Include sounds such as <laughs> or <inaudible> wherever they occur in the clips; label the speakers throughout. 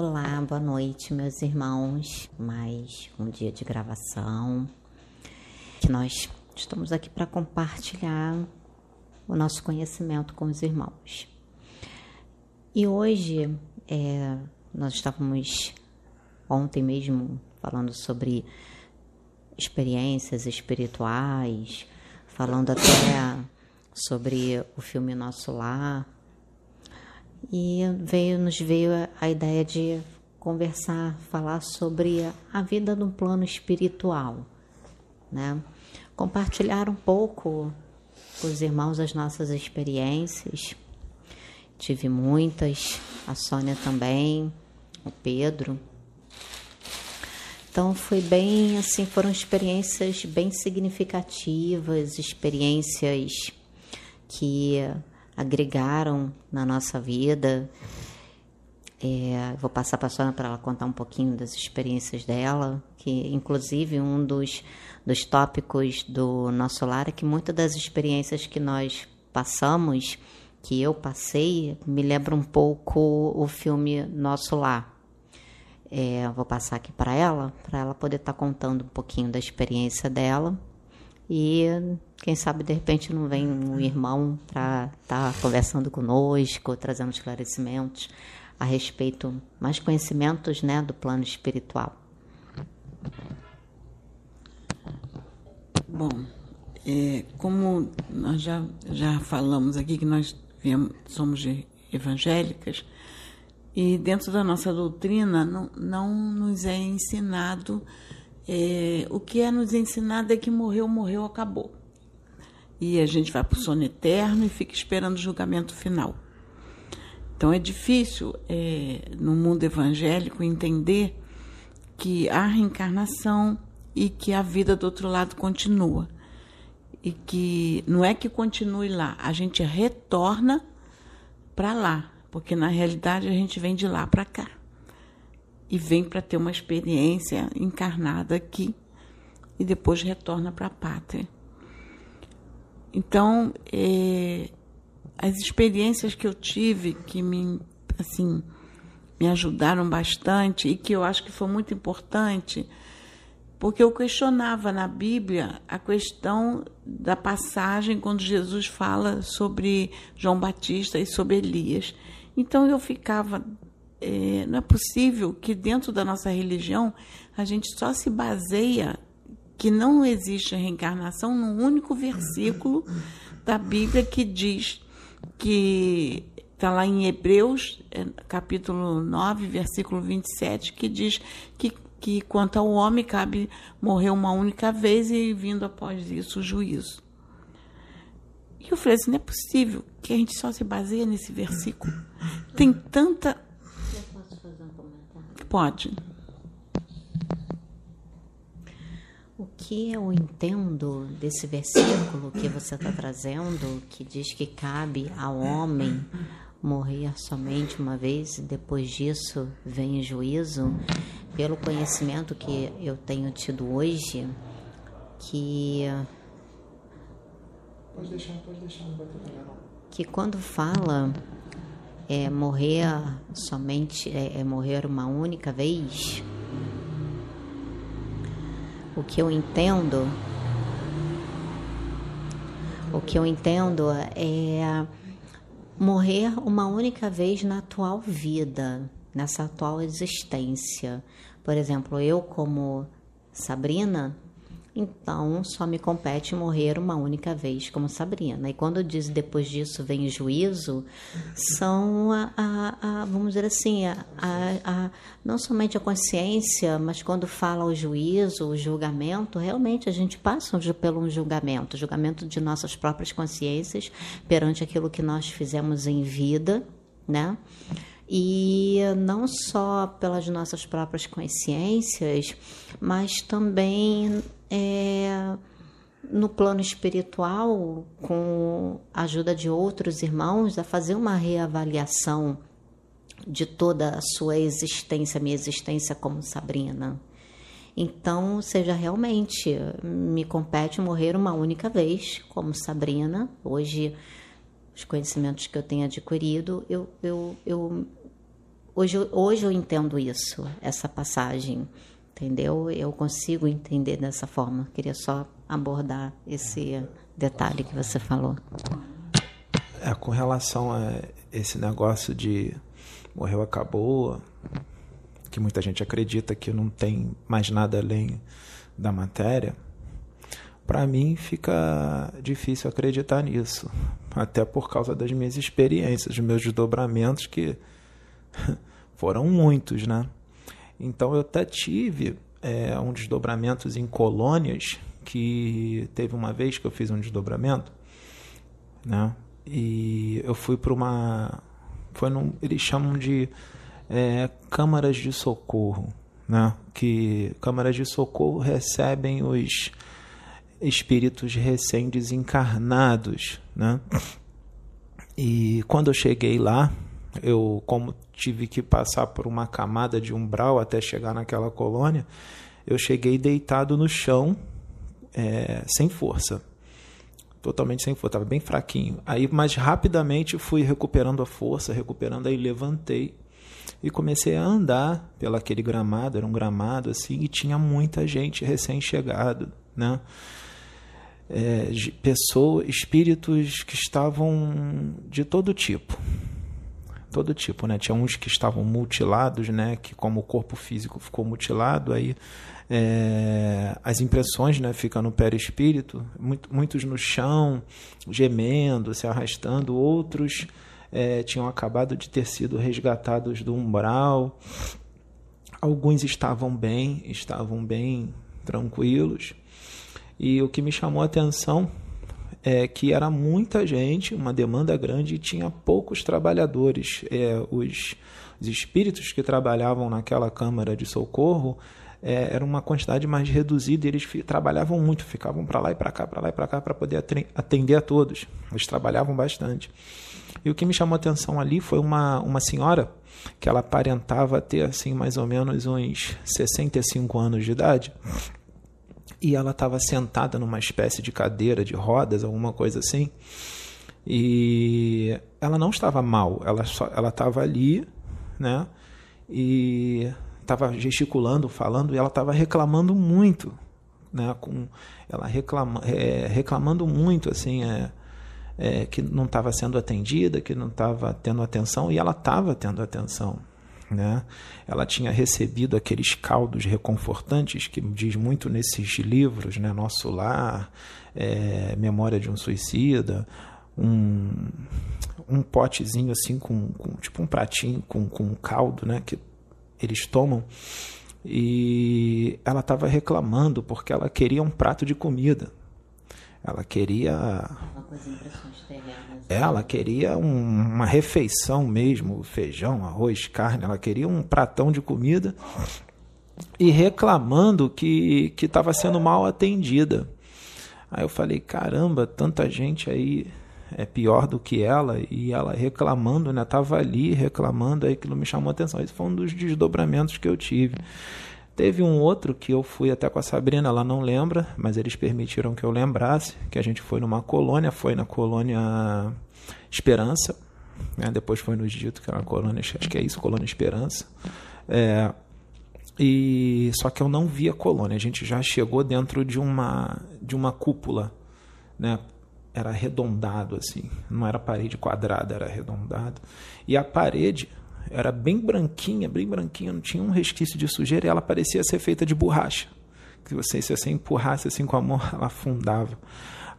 Speaker 1: Olá, boa noite, meus irmãos. Mais um dia de gravação. Que nós estamos aqui para compartilhar o nosso conhecimento com os irmãos. E hoje é, nós estávamos ontem mesmo falando sobre experiências espirituais, falando até sobre o filme Nosso Lar e veio, nos veio a ideia de conversar, falar sobre a vida no plano espiritual, né? Compartilhar um pouco com os irmãos as nossas experiências. Tive muitas, a Sônia também, o Pedro. Então foi bem assim, foram experiências bem significativas, experiências que agregaram na nossa vida. É, vou passar para a Sônia para ela contar um pouquinho das experiências dela, que inclusive um dos, dos tópicos do nosso lar é que muitas das experiências que nós passamos, que eu passei, me lembra um pouco o filme Nosso Lar. É, vou passar aqui para ela, para ela poder estar tá contando um pouquinho da experiência dela e quem sabe de repente não vem um irmão para estar tá conversando conosco, trazendo esclarecimentos a respeito, mais conhecimentos né, do plano espiritual.
Speaker 2: Bom, é, como nós já, já falamos aqui que nós viemos, somos evangélicas, e dentro da nossa doutrina não, não nos é ensinado é, o que é nos ensinado é que morreu, morreu, acabou. E a gente vai para o sono eterno e fica esperando o julgamento final. Então é difícil, é, no mundo evangélico, entender que há reencarnação e que a vida do outro lado continua. E que não é que continue lá, a gente retorna para lá, porque na realidade a gente vem de lá para cá e vem para ter uma experiência encarnada aqui e depois retorna para a pátria. Então, é, as experiências que eu tive que me, assim, me ajudaram bastante e que eu acho que foi muito importante, porque eu questionava na Bíblia a questão da passagem quando Jesus fala sobre João Batista e sobre Elias. Então eu ficava é, não é possível que dentro da nossa religião a gente só se baseia que não existe reencarnação num único versículo da Bíblia que diz que está lá em Hebreus, é, capítulo 9, versículo 27, que diz que, que quanto ao homem cabe morrer uma única vez e vindo após isso o juízo. E eu falei assim, não é possível que a gente só se baseia nesse versículo. Tem tanta Pode.
Speaker 1: O que eu entendo desse versículo que você está trazendo, que diz que cabe ao homem morrer somente uma vez e depois disso vem o juízo, pelo conhecimento que eu tenho tido hoje, que.
Speaker 3: Pode deixar, pode deixar, não vai ter
Speaker 1: Que quando fala é, morrer somente, é, é morrer uma única vez, o que eu entendo, o que eu entendo é morrer uma única vez na atual vida, nessa atual existência. Por exemplo, eu como Sabrina, então só me compete morrer uma única vez, como Sabrina. E quando diz depois disso vem o juízo, são a, a, a vamos dizer assim, a, a, não somente a consciência, mas quando fala o juízo, o julgamento, realmente a gente passa pelo um julgamento, julgamento de nossas próprias consciências perante aquilo que nós fizemos em vida, né? e não só pelas nossas próprias consciências, mas também é, no plano espiritual, com a ajuda de outros irmãos, a fazer uma reavaliação de toda a sua existência, minha existência como Sabrina. Então, seja realmente, me compete morrer uma única vez como Sabrina. Hoje, os conhecimentos que eu tenho adquirido, eu, eu, eu hoje, hoje eu entendo isso, essa passagem, entendeu? Eu consigo entender dessa forma. Queria só abordar esse detalhe que você falou.
Speaker 3: É, com relação a esse negócio de morreu, acabou, que muita gente acredita que não tem mais nada além da matéria, para mim fica difícil acreditar nisso, até por causa das minhas experiências, dos meus desdobramentos que <laughs> foram muitos, né? Então eu até tive é, um desdobramento em colônias que teve uma vez que eu fiz um desdobramento, né? E eu fui para uma, foi num, eles chamam de é, câmaras de socorro, né? Que câmaras de socorro recebem os espíritos recém-desencarnados, né? E quando eu cheguei lá, eu como tive que passar por uma camada de umbral até chegar naquela colônia, eu cheguei deitado no chão, é, sem força, totalmente sem força, estava bem fraquinho. Aí, mais rapidamente, fui recuperando a força, recuperando, aí levantei e comecei a andar pelo aquele gramado, era um gramado assim, e tinha muita gente recém-chegado, né? é, pessoas, espíritos que estavam de todo tipo. Todo tipo, né? Tinha uns que estavam mutilados, né? Que como o corpo físico ficou mutilado, aí é, as impressões, né? Ficam no perispírito. Muito, muitos no chão, gemendo, se arrastando. Outros é, tinham acabado de ter sido resgatados do umbral. Alguns estavam bem, estavam bem tranquilos. E o que me chamou a atenção é que era muita gente, uma demanda grande e tinha poucos trabalhadores. É, os, os, espíritos que trabalhavam naquela câmara de socorro é, era uma quantidade mais reduzida e eles trabalhavam muito, ficavam para lá e para cá, para lá e para cá para poder atender a todos. Eles trabalhavam bastante. E o que me chamou a atenção ali foi uma, uma senhora que ela aparentava ter assim mais ou menos uns 65 anos de idade e ela estava sentada numa espécie de cadeira de rodas, alguma coisa assim. E ela não estava mal, ela só, ela estava ali, né? E estava gesticulando, falando, e ela estava reclamando muito, né? Com ela reclama, é, reclamando muito, assim, é, é, que não estava sendo atendida, que não estava tendo atenção, e ela estava tendo atenção. Né? Ela tinha recebido aqueles caldos reconfortantes que diz muito nesses livros, né? Nosso Lar, é, Memória de um Suicida, um, um potezinho assim com, com, tipo um pratinho com, com caldo, né? Que eles tomam e ela estava reclamando porque ela queria um prato de comida. Ela queria. Ela queria um, uma refeição mesmo, feijão, arroz, carne. Ela queria um pratão de comida e reclamando que estava sendo mal atendida. Aí eu falei, caramba, tanta gente aí é pior do que ela e ela reclamando, né? Tava ali reclamando, aí aquilo me chamou a atenção. Esse foi um dos desdobramentos que eu tive. Teve um outro que eu fui até com a Sabrina, ela não lembra, mas eles permitiram que eu lembrasse, que a gente foi numa colônia, foi na colônia Esperança, né? depois foi nos dito que era uma colônia, acho que é isso, colônia Esperança. É, e só que eu não vi a colônia, a gente já chegou dentro de uma de uma cúpula, né? Era arredondado assim, não era parede quadrada, era arredondado. E a parede era bem branquinha, bem branquinha, não tinha um resquício de sujeira e ela parecia ser feita de borracha. Que você, se você empurrasse assim com a mão, <laughs> ela afundava.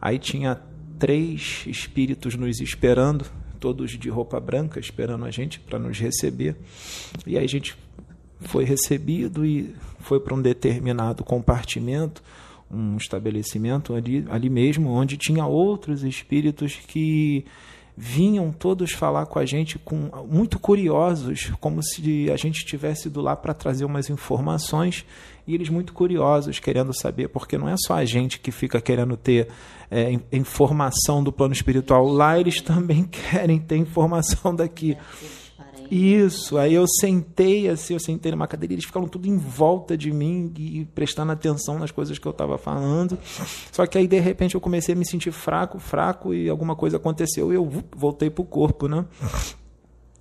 Speaker 3: Aí tinha três espíritos nos esperando, todos de roupa branca, esperando a gente para nos receber. E aí a gente foi recebido e foi para um determinado compartimento, um estabelecimento ali, ali mesmo, onde tinha outros espíritos que vinham todos falar com a gente com muito curiosos, como se a gente estivesse ido lá para trazer umas informações e eles muito curiosos, querendo saber, porque não é só a gente que fica querendo ter é, informação do plano espiritual, lá eles também <laughs> querem ter informação daqui. Isso, aí eu sentei assim, eu sentei numa cadeira eles ficaram tudo em volta de mim e prestando atenção nas coisas que eu estava falando. Só que aí de repente eu comecei a me sentir fraco, fraco e alguma coisa aconteceu e eu voltei pro corpo, né?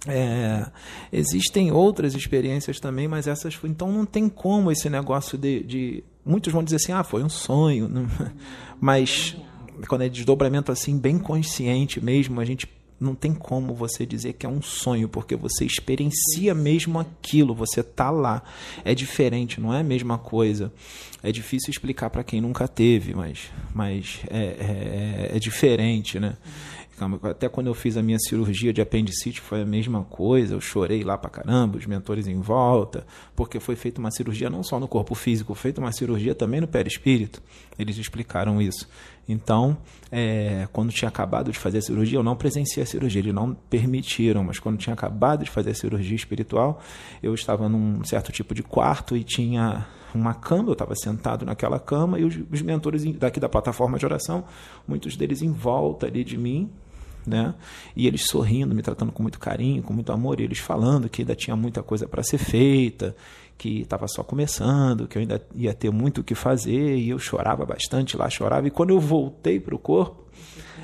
Speaker 3: É, existem outras experiências também, mas essas foi. Então não tem como esse negócio de, de. Muitos vão dizer assim, ah, foi um sonho. Não, mas quando é desdobramento assim, bem consciente mesmo, a gente não tem como você dizer que é um sonho, porque você experiencia mesmo aquilo, você tá lá. É diferente, não é a mesma coisa. É difícil explicar para quem nunca teve, mas, mas é, é, é diferente, né? Até quando eu fiz a minha cirurgia de apendicite foi a mesma coisa. Eu chorei lá pra caramba, os mentores em volta, porque foi feita uma cirurgia não só no corpo físico, foi feita uma cirurgia também no perispírito. Eles explicaram isso. Então, é, quando tinha acabado de fazer a cirurgia, eu não presenciei a cirurgia, eles não permitiram, mas quando tinha acabado de fazer a cirurgia espiritual, eu estava num certo tipo de quarto e tinha uma cama, eu estava sentado naquela cama e os, os mentores daqui da plataforma de oração, muitos deles em volta ali de mim, né? E eles sorrindo, me tratando com muito carinho, com muito amor, e eles falando que ainda tinha muita coisa para ser feita, que estava só começando, que eu ainda ia ter muito o que fazer, e eu chorava bastante lá, chorava. E quando eu voltei para o corpo,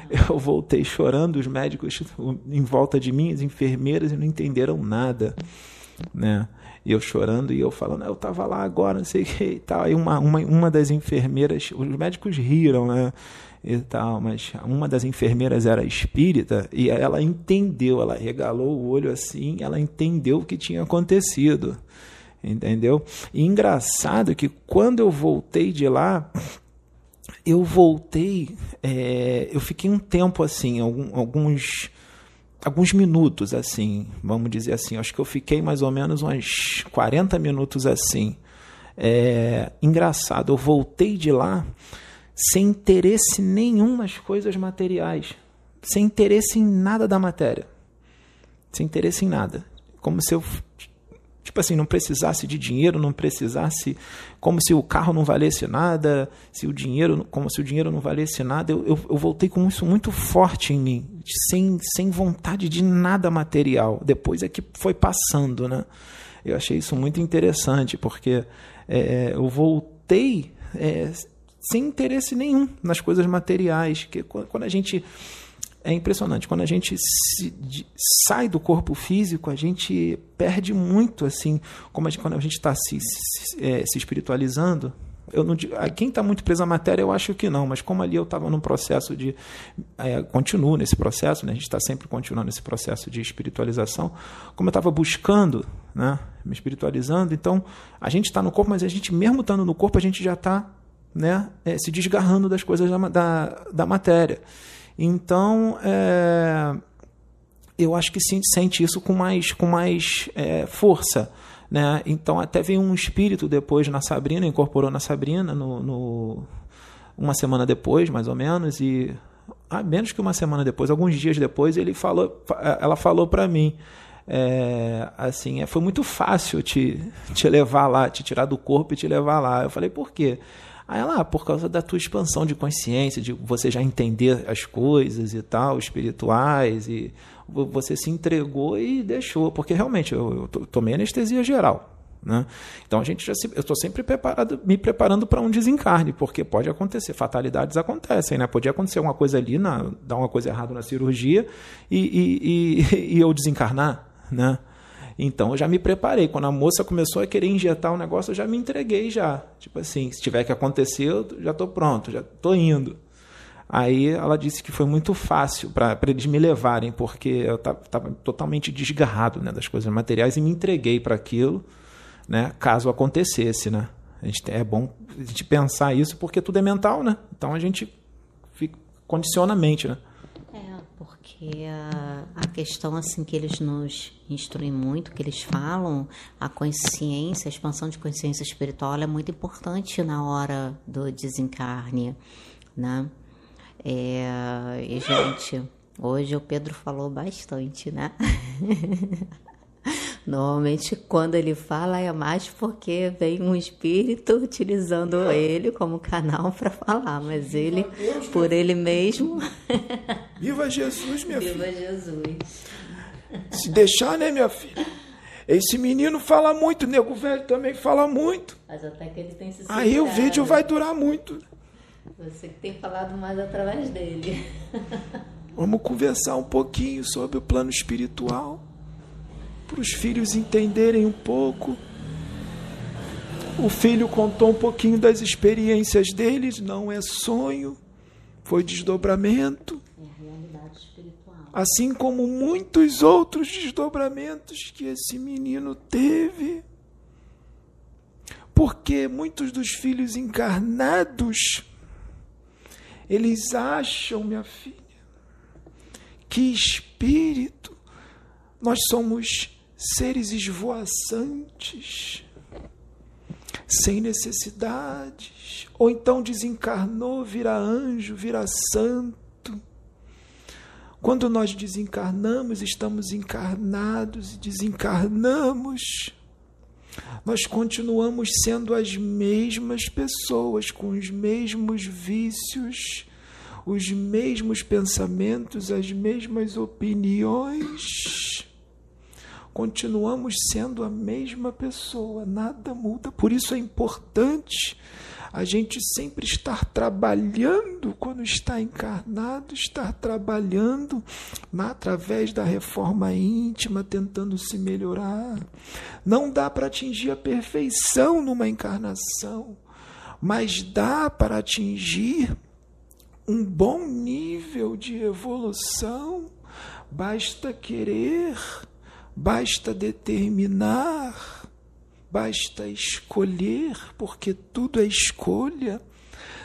Speaker 3: <laughs> eu voltei chorando, os médicos em volta de mim, as enfermeiras, não entenderam nada, né? E eu chorando e eu falando, eu estava lá agora, não sei o que e tal. Aí uma, uma, uma das enfermeiras, os médicos riram, né? E tal, mas uma das enfermeiras era espírita e ela entendeu, ela regalou o olho assim, ela entendeu o que tinha acontecido, entendeu? E engraçado que quando eu voltei de lá, eu voltei, é, eu fiquei um tempo assim, alguns alguns minutos assim, vamos dizer assim, acho que eu fiquei mais ou menos uns 40 minutos assim. É, engraçado, eu voltei de lá sem interesse nenhum nas coisas materiais, sem interesse em nada da matéria, sem interesse em nada, como se eu tipo assim não precisasse de dinheiro, não precisasse, como se o carro não valesse nada, se o dinheiro, como se o dinheiro não valesse nada, eu, eu, eu voltei com isso muito forte em mim, sem, sem vontade de nada material. Depois é que foi passando, né? Eu achei isso muito interessante porque é, eu voltei é, sem interesse nenhum nas coisas materiais. Que quando a gente é impressionante. Quando a gente se, de, sai do corpo físico, a gente perde muito, assim, como a gente, quando a gente está se, se, é, se, espiritualizando. Eu não digo, quem está muito preso à matéria, eu acho que não, mas como ali eu estava num processo de. É, continuo nesse processo, né? a gente está sempre continuando nesse processo de espiritualização. Como eu estava buscando, né? me espiritualizando, então a gente está no corpo, mas a gente, mesmo estando no corpo, a gente já está né, é, se desgarrando das coisas da, da, da matéria. Então, é, eu acho que sente isso com mais, com mais é, força. Né? Então, até veio um espírito depois na Sabrina, incorporou na Sabrina, no, no, uma semana depois, mais ou menos, e ah, menos que uma semana depois, alguns dias depois, ele falou, ela falou para mim. É, assim, é, foi muito fácil te, te levar lá, te tirar do corpo e te levar lá. Eu falei, por quê? Aí ela, ah, por causa da tua expansão de consciência, de você já entender as coisas e tal, espirituais, e você se entregou e deixou, porque realmente eu, eu tomei anestesia geral. Né? Então a gente já se, eu estou sempre preparado, me preparando para um desencarne, porque pode acontecer, fatalidades acontecem, né? Podia acontecer uma coisa ali, na, dar uma coisa errada na cirurgia e, e, e, <laughs> e eu desencarnar, né? Então eu já me preparei. Quando a moça começou a querer injetar o negócio, eu já me entreguei já. Tipo assim, se tiver que acontecer, eu já estou pronto, já estou indo. Aí ela disse que foi muito fácil para eles me levarem, porque eu estava totalmente desgarrado né, das coisas materiais e me entreguei para aquilo, né, caso acontecesse. Né? A gente, é bom a gente pensar isso porque tudo é mental, né? Então a gente fica, condiciona a mente. Né?
Speaker 1: Porque a, a questão assim que eles nos instruem muito, que eles falam, a consciência, a expansão de consciência espiritual é muito importante na hora do desencarne, né? É, e gente, hoje o Pedro falou bastante, né? <laughs> Normalmente, quando ele fala, é mais porque vem um espírito utilizando ele como canal para falar, mas ele, Deus, por ele mesmo. <laughs>
Speaker 4: Viva Jesus, minha
Speaker 1: Viva
Speaker 4: filha.
Speaker 1: Viva Jesus.
Speaker 4: Se deixar, né, minha filha? Esse menino fala muito, nego velho também fala muito.
Speaker 1: Mas até que ele tem se
Speaker 4: Aí o vídeo vai durar muito.
Speaker 1: Você que tem falado mais através dele.
Speaker 4: Vamos conversar um pouquinho sobre o plano espiritual.
Speaker 3: Para os filhos entenderem um pouco. O filho contou um pouquinho das experiências deles, não é sonho, foi desdobramento. Assim como muitos outros desdobramentos que esse menino teve. Porque muitos dos filhos encarnados, eles acham, minha filha, que espírito, nós somos seres esvoaçantes, sem necessidades, ou então desencarnou, vira anjo, vira santo. Quando nós desencarnamos, estamos encarnados e desencarnamos. Nós continuamos sendo as mesmas pessoas, com os mesmos vícios, os mesmos pensamentos, as mesmas opiniões. Continuamos sendo a mesma pessoa, nada muda. Por isso é importante a gente sempre estar trabalhando quando está encarnado, estar trabalhando através da reforma íntima, tentando se melhorar. Não dá para atingir a perfeição numa encarnação, mas dá para atingir um bom nível de evolução, basta querer, basta determinar, basta escolher, porque tudo é escolha.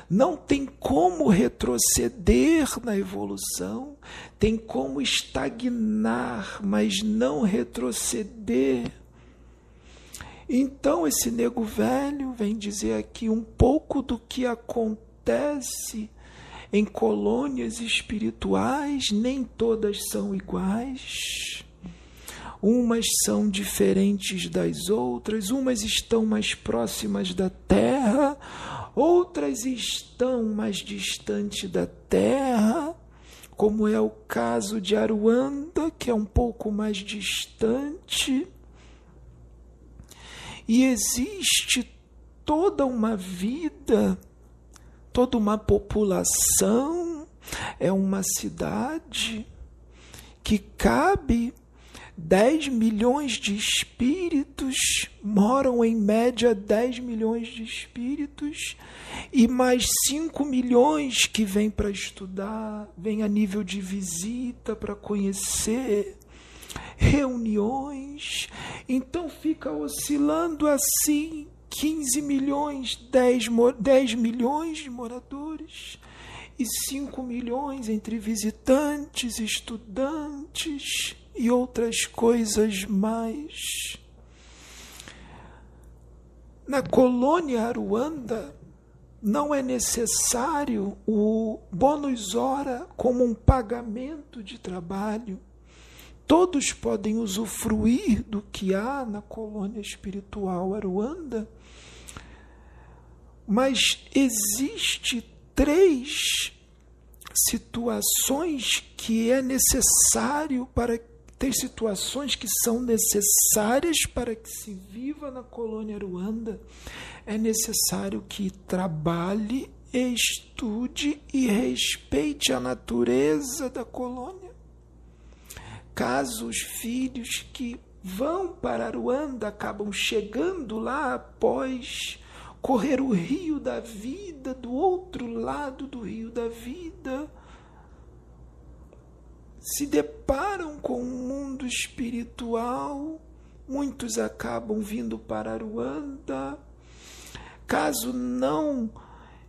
Speaker 3: Não tem como retroceder na evolução, tem como estagnar, mas não retroceder. Então, esse nego velho vem dizer aqui um pouco do que acontece em colônias espirituais, nem todas são iguais. Umas são diferentes das outras, umas estão mais próximas da Terra, outras estão mais distante da Terra, como é o caso de Aruanda, que é um pouco mais distante. E existe toda uma vida toda uma população, é uma cidade que cabe 10 milhões de espíritos, moram em média 10 milhões de espíritos, e mais 5 milhões que vêm para estudar, vêm a nível de visita para conhecer, reuniões. Então fica oscilando assim 15 milhões, 10, 10 milhões de moradores e 5 milhões entre visitantes, estudantes e outras coisas mais. Na colônia Aruanda, não é necessário o bônus hora como um pagamento de trabalho. Todos podem usufruir do que há na colônia espiritual Aruanda mas existe três situações que é necessário para ter situações que são necessárias para que se viva na colônia Ruanda. É necessário que trabalhe, estude e respeite a natureza da colônia. Caso os filhos que vão para Ruanda acabam chegando lá após correr o rio da vida do outro lado do rio da vida, se deparam com um mundo espiritual, muitos acabam vindo para Ruanda. Caso não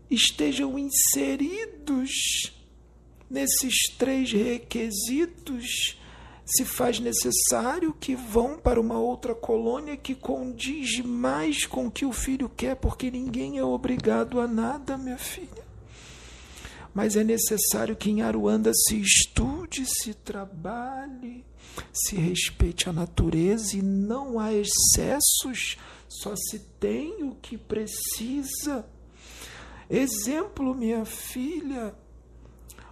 Speaker 3: estejam inseridos nesses três requisitos, se faz necessário que vão para uma outra colônia que condiz mais com o que o filho quer, porque ninguém é obrigado a nada, minha filha. Mas é necessário que em Aruanda se estude, se trabalhe, se respeite a natureza e não há excessos, só se tem o que precisa. Exemplo, minha filha,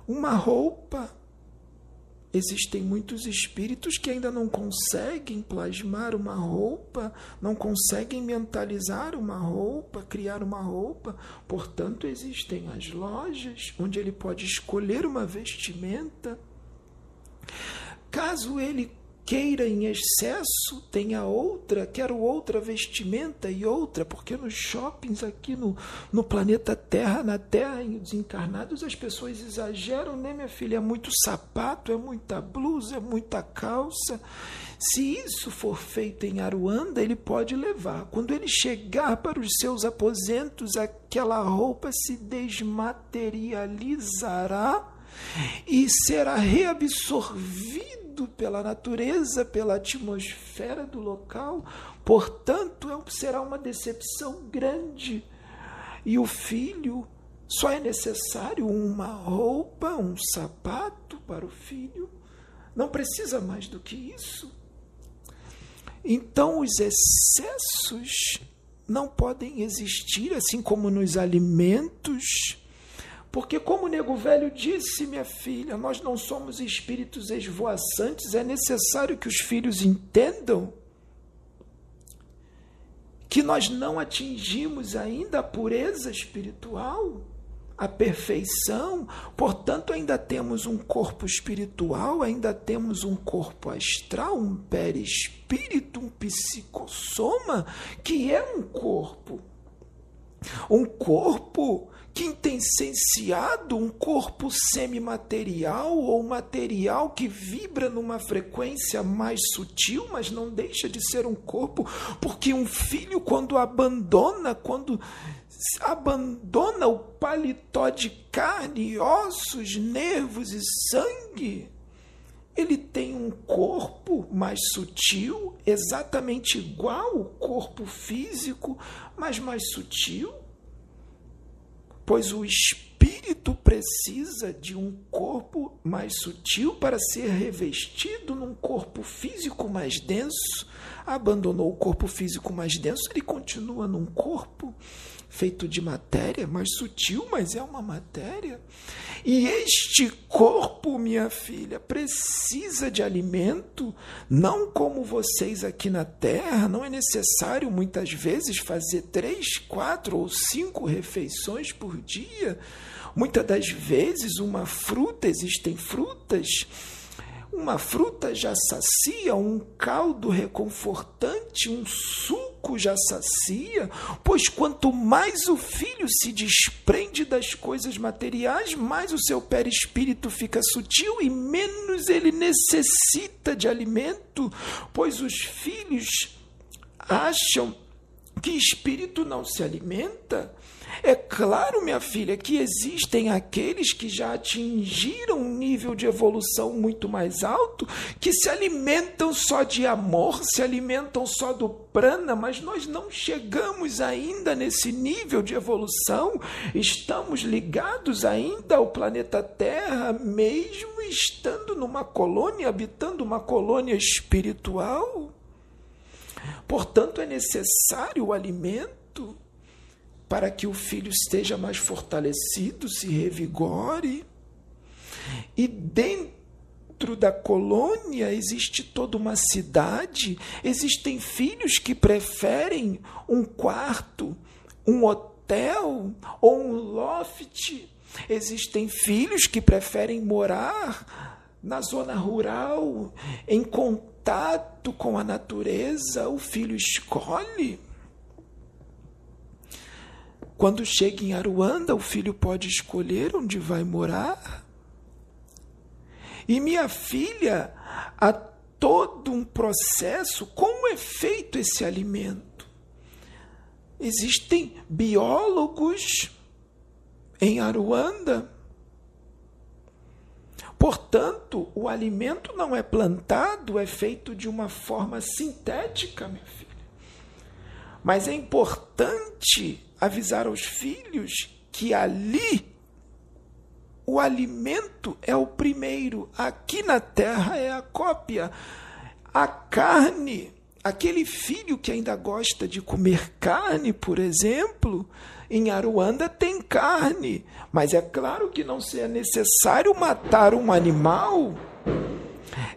Speaker 3: uma roupa Existem muitos espíritos que ainda não conseguem plasmar uma roupa, não conseguem mentalizar uma roupa, criar uma roupa. Portanto, existem as lojas onde ele pode escolher uma vestimenta. Caso ele queira em excesso, tenha outra, quero outra vestimenta e outra, porque nos shoppings aqui no, no planeta Terra, na Terra, em desencarnados, as pessoas exageram, né, minha filha? É muito sapato, é muita blusa, é muita calça. Se isso for feito em Aruanda, ele pode levar. Quando ele chegar para os seus aposentos, aquela roupa se desmaterializará e será pela natureza, pela atmosfera do local. Portanto, é será uma decepção grande. E o filho só é necessário uma roupa, um sapato para o filho. Não precisa mais do que isso. Então, os excessos não podem existir, assim como nos alimentos. Porque, como o nego velho disse, minha filha, nós não somos espíritos esvoaçantes, é necessário que os filhos entendam que nós não atingimos ainda a pureza espiritual a perfeição, portanto, ainda temos um corpo espiritual, ainda temos um corpo astral, um perispírito, um psicossoma, que é um corpo. Um corpo quintessenciado, um corpo semimaterial ou material que vibra numa frequência mais sutil, mas não deixa de ser um corpo, porque um filho, quando abandona, quando abandona o paletó de carne, ossos, nervos e sangue, ele tem um corpo mais sutil, exatamente igual ao corpo físico, mas mais sutil, pois o espírito precisa de um corpo mais sutil para ser revestido num corpo físico mais denso. Abandonou o corpo físico mais denso, ele continua num corpo feito de matéria, mais sutil, mas é uma matéria. E este corpo, minha filha, precisa de alimento, não como vocês aqui na Terra. Não é necessário muitas vezes fazer três, quatro ou cinco refeições por dia. Muitas das vezes, uma fruta, existem frutas uma fruta já sacia, um caldo reconfortante, um suco já sacia, pois quanto mais o filho se desprende das coisas materiais, mais o seu perispírito fica sutil e menos ele necessita de alimento, pois os filhos acham que espírito não se alimenta é claro, minha filha, que existem aqueles que já atingiram um nível de evolução muito mais alto, que se alimentam só de amor, se alimentam só do prana, mas nós não chegamos ainda nesse nível de evolução. Estamos ligados ainda ao planeta Terra, mesmo estando numa colônia, habitando uma colônia espiritual. Portanto, é necessário o alimento para que o filho esteja mais fortalecido, se revigore. E dentro da colônia existe toda uma cidade, existem filhos que preferem um quarto, um hotel ou um loft. Existem filhos que preferem morar na zona rural, em contato com a natureza. O filho escolhe. Quando chega em Aruanda, o filho pode escolher onde vai morar. E minha filha, há todo um processo. Como é feito esse alimento? Existem biólogos em Aruanda. Portanto, o alimento não é plantado, é feito de uma forma sintética, minha filha. Mas é importante avisar aos filhos que ali o alimento é o primeiro, aqui na terra é a cópia. A carne, aquele filho que ainda gosta de comer carne, por exemplo, em Aruanda tem carne, mas é claro que não é necessário matar um animal.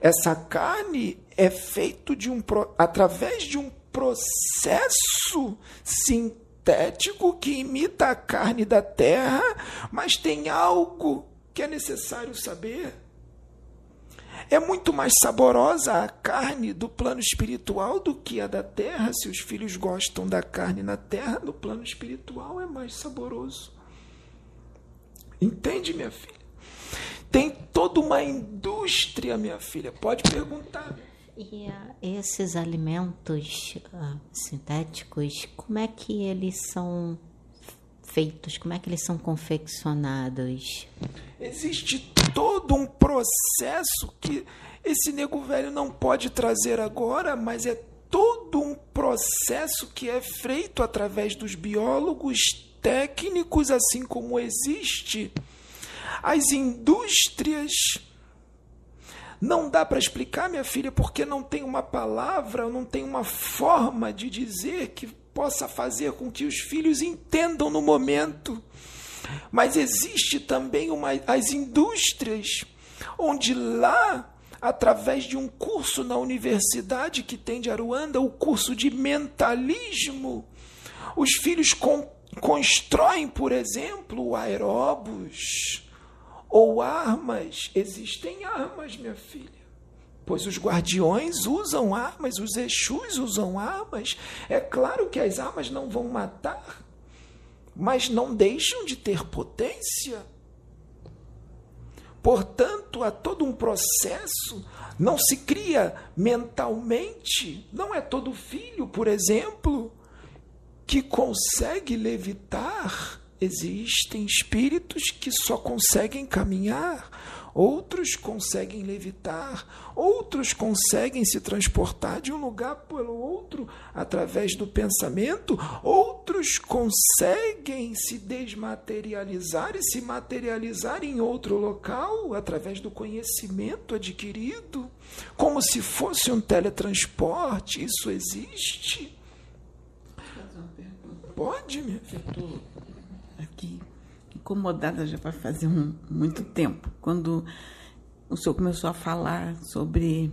Speaker 3: Essa carne é feito de um através de um processo sintético que imita a carne da terra, mas tem algo que é necessário saber. É muito mais saborosa a carne do plano espiritual do que a da terra. Se os filhos gostam da carne na terra, no plano espiritual é mais saboroso. Entende, minha filha? Tem toda uma indústria, minha filha. Pode perguntar.
Speaker 1: E uh, esses alimentos uh, sintéticos, como é que eles são feitos? Como é que eles são confeccionados?
Speaker 3: Existe todo um processo que esse nego velho não pode trazer agora, mas é todo um processo que é feito através dos biólogos técnicos, assim como existe as indústrias. Não dá para explicar, minha filha, porque não tem uma palavra, não tem uma forma de dizer que possa fazer com que os filhos entendam no momento. Mas existe também uma, as indústrias, onde lá, através de um curso na universidade que tem de Aruanda, o curso de mentalismo, os filhos constroem, por exemplo, aeróbus ou armas. Existem armas, minha filha. Pois os guardiões usam armas, os Exus usam armas. É claro que as armas não vão matar, mas não deixam de ter potência. Portanto, há todo um processo, não se cria mentalmente, não é todo filho, por exemplo, que consegue levitar Existem espíritos que só conseguem caminhar, outros conseguem levitar, outros conseguem se transportar de um lugar pelo outro através do pensamento, outros conseguem se desmaterializar e se materializar em outro local através do conhecimento adquirido, como se fosse um teletransporte. Isso existe? Pode, minha filha
Speaker 2: aqui incomodada já vai fazer um, muito tempo, quando o senhor começou a falar sobre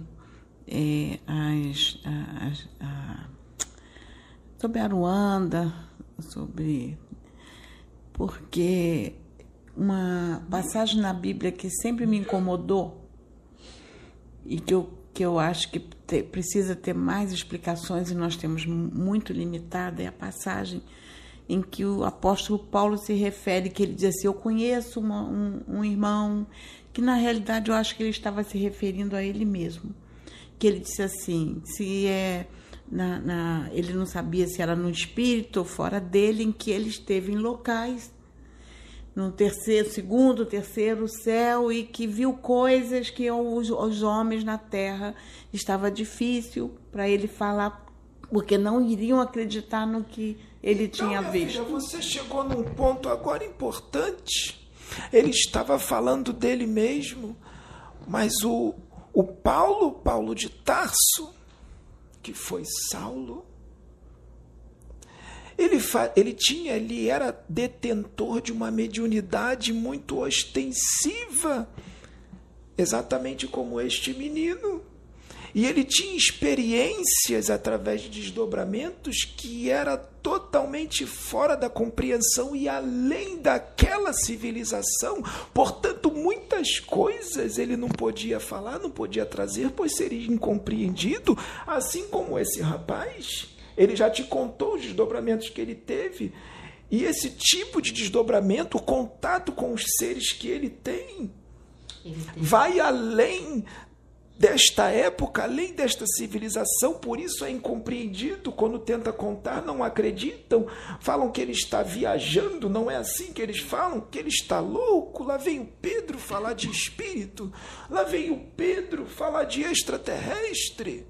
Speaker 2: é, as, as a, sobre a Ruanda, sobre porque uma passagem na Bíblia que sempre me incomodou e que eu, que eu acho que te, precisa ter mais explicações e nós temos muito limitada é a passagem em que o apóstolo Paulo se refere, que ele diz assim: Eu conheço uma, um, um irmão, que na realidade eu acho que ele estava se referindo a ele mesmo. Que ele disse assim: se é. Na, na, ele não sabia se era no espírito ou fora dele, em que ele esteve em locais, no terceiro, segundo, terceiro céu, e que viu coisas que os, os homens na terra estava difícil para ele falar, porque não iriam acreditar no que ele então, tinha visto.
Speaker 3: Filha, você chegou num ponto agora importante. Ele estava falando dele mesmo, mas o, o Paulo, Paulo de Tarso, que foi Saulo, ele, ele tinha, ele era detentor de uma mediunidade muito ostensiva, exatamente como este menino. E ele tinha experiências através de desdobramentos que era totalmente fora da compreensão e além daquela civilização. Portanto, muitas coisas ele não podia falar, não podia trazer, pois seria incompreendido, assim como esse rapaz. Ele já te contou os desdobramentos que ele teve. E esse tipo de desdobramento, o contato com os seres que ele tem, vai além desta época, além desta civilização, por isso é incompreendido quando tenta contar, não acreditam, falam que ele está viajando, não é assim que eles falam, que ele está louco. Lá vem o Pedro falar de espírito, lá vem o Pedro falar de extraterrestre.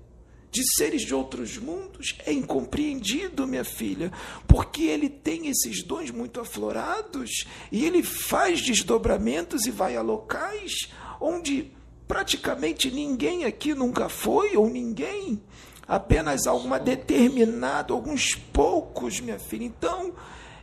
Speaker 3: De seres de outros mundos, é incompreendido, minha filha, porque ele tem esses dons muito aflorados e ele faz desdobramentos e vai a locais onde praticamente ninguém aqui nunca foi, ou ninguém, apenas alguma determinada, alguns poucos, minha filha. Então,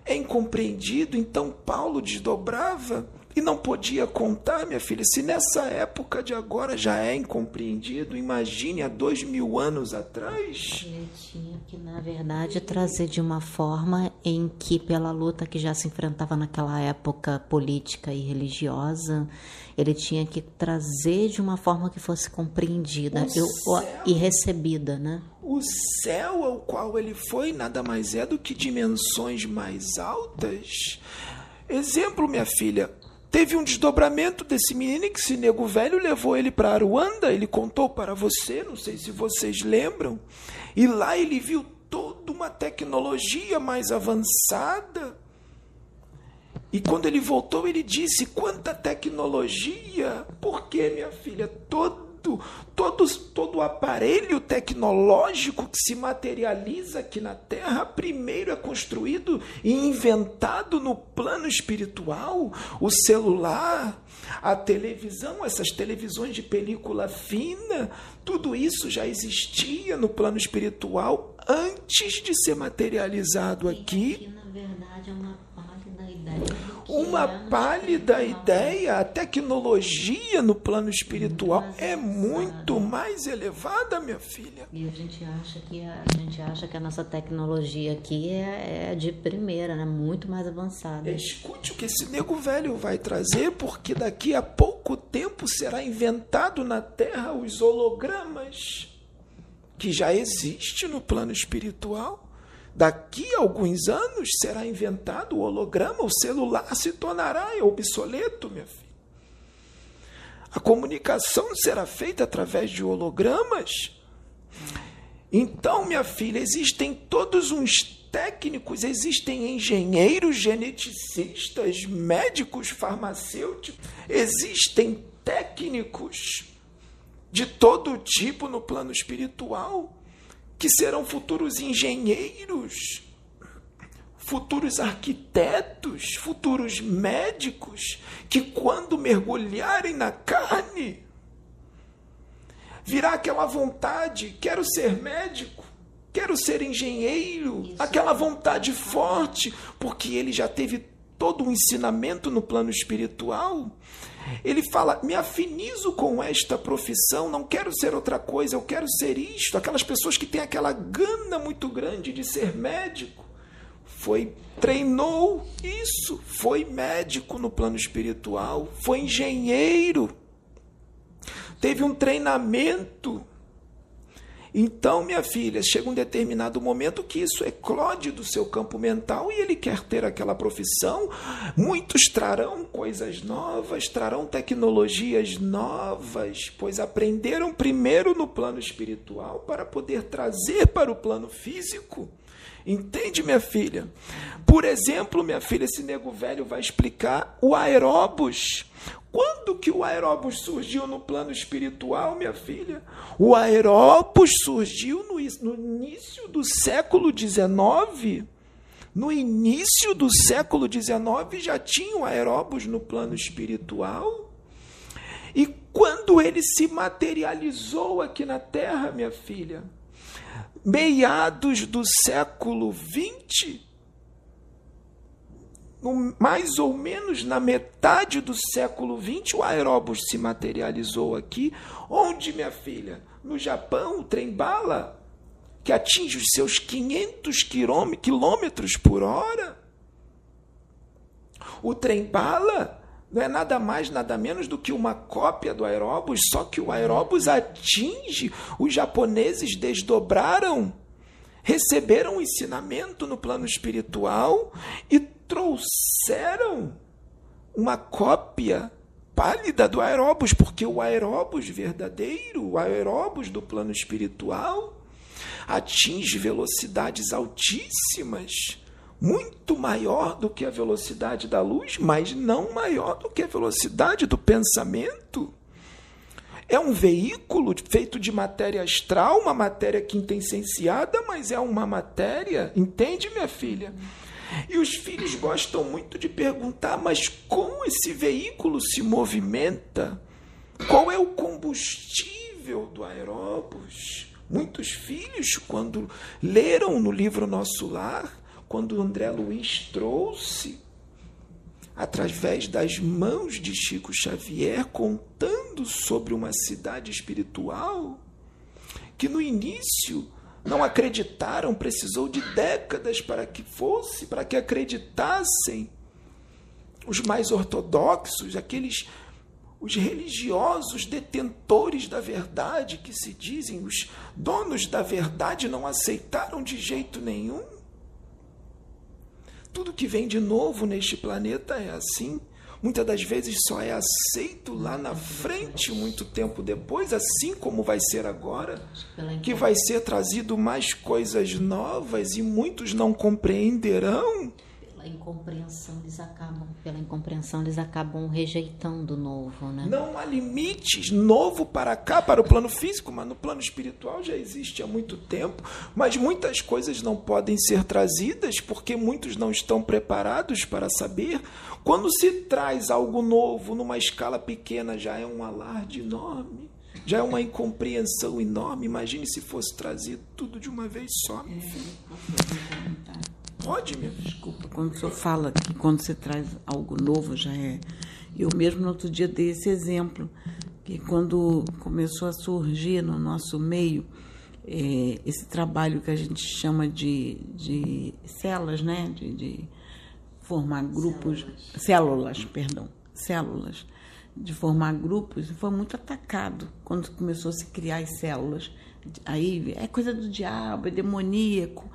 Speaker 3: é incompreendido. Então, Paulo desdobrava E não podia contar, minha filha, se nessa época de agora já é incompreendido, imagine há dois mil anos atrás.
Speaker 1: Ele tinha que, na verdade, trazer de uma forma em que, pela luta que já se enfrentava naquela época política e religiosa, ele tinha que trazer de uma forma que fosse compreendida eu, e recebida, né?
Speaker 3: O céu ao qual ele foi nada mais é do que dimensões mais altas. Exemplo, minha filha, Teve um desdobramento desse menino que esse nego velho levou ele para Aruanda, ele contou para você, não sei se vocês lembram, e lá ele viu toda uma tecnologia mais avançada. E quando ele voltou, ele disse: Quanta tecnologia! Por que, minha filha? Todo todo, todo, todo o aparelho tecnológico que se materializa aqui na Terra, primeiro é construído e inventado no plano espiritual. O celular, a televisão, essas televisões de película fina, tudo isso já existia no plano espiritual antes de ser materializado aqui.
Speaker 1: na verdade, é uma
Speaker 3: uma pálida ideia. A tecnologia no plano espiritual é muito mais elevada, minha filha.
Speaker 1: E a gente acha que a, a gente acha que a nossa tecnologia aqui é, é, de primeira, né? Muito mais avançada.
Speaker 3: Escute o que esse nego velho vai trazer, porque daqui a pouco tempo será inventado na Terra os hologramas que já existe no plano espiritual. Daqui a alguns anos será inventado o holograma, o celular se tornará obsoleto, minha filha. A comunicação será feita através de hologramas. Então, minha filha, existem todos uns técnicos, existem engenheiros, geneticistas, médicos, farmacêuticos, existem técnicos de todo tipo no plano espiritual que serão futuros engenheiros, futuros arquitetos, futuros médicos, que quando mergulharem na carne, virá aquela vontade: quero ser médico, quero ser engenheiro, Isso. aquela vontade forte, porque ele já teve todo o ensinamento no plano espiritual. Ele fala: me afinizo com esta profissão, não quero ser outra coisa, eu quero ser isto. Aquelas pessoas que têm aquela gana muito grande de ser médico. Foi, treinou isso, foi médico no plano espiritual, foi engenheiro, teve um treinamento então, minha filha, chega um determinado momento que isso eclode do seu campo mental e ele quer ter aquela profissão. Muitos trarão coisas novas, trarão tecnologias novas, pois aprenderam primeiro no plano espiritual para poder trazer para o plano físico. Entende, minha filha? Por exemplo, minha filha, esse nego velho vai explicar o aeróbus. Quando que o aeróbus surgiu no plano espiritual, minha filha? O aeróbus surgiu no, no início do século XIX. No início do século XIX já tinha o aeróbus no plano espiritual. E quando ele se materializou aqui na Terra, minha filha, meados do século XX, mais ou menos na metade do século XX, o aeróbus se materializou aqui. Onde, minha filha? No Japão, o trem-bala, que atinge os seus 500 quilômetros por hora. O trem-bala não é nada mais, nada menos do que uma cópia do aeróbus, só que o aeróbus atinge, os japoneses desdobraram, receberam um ensinamento no plano espiritual e trouxeram uma cópia pálida do aeróbus, porque o aeróbus verdadeiro, o aeróbus do plano espiritual, atinge velocidades altíssimas, muito maior do que a velocidade da luz, mas não maior do que a velocidade do pensamento. É um veículo feito de matéria astral, uma matéria quintessenciada, mas é uma matéria, entende, minha filha? E os filhos gostam muito de perguntar: mas como esse veículo se movimenta? Qual é o combustível do aeróbus? Muitos filhos, quando leram no livro Nosso Lar, quando André Luiz trouxe através das mãos de Chico Xavier, contando sobre uma cidade espiritual que no início não acreditaram, precisou de décadas para que fosse, para que acreditassem. Os mais ortodoxos, aqueles os religiosos detentores da verdade que se dizem os donos da verdade não aceitaram de jeito nenhum. Tudo que vem de novo neste planeta é assim. Muitas das vezes só é aceito lá na frente, muito tempo depois, assim como vai ser agora, que vai ser trazido mais coisas novas e muitos não compreenderão
Speaker 1: incompreensão eles acabam, pela incompreensão eles acabam rejeitando o novo, né?
Speaker 3: Não há limites novo para cá, para o plano físico, mas no plano espiritual já existe há muito tempo, mas muitas coisas não podem ser trazidas porque muitos não estão preparados para saber. Quando se traz algo novo numa escala pequena já é um alarde enorme. Já é uma incompreensão enorme. Imagine se fosse trazido tudo de uma vez só. É, Pode, meu.
Speaker 2: Desculpa, quando o senhor fala que quando você traz algo novo já é. Eu mesmo no outro dia dei esse exemplo, que quando começou a surgir no nosso meio é, esse trabalho que a gente chama de, de células, né? De, de formar grupos. Células. células, perdão. Células. De formar grupos, foi muito atacado quando começou a se criar as células. Aí é coisa do diabo, é demoníaco.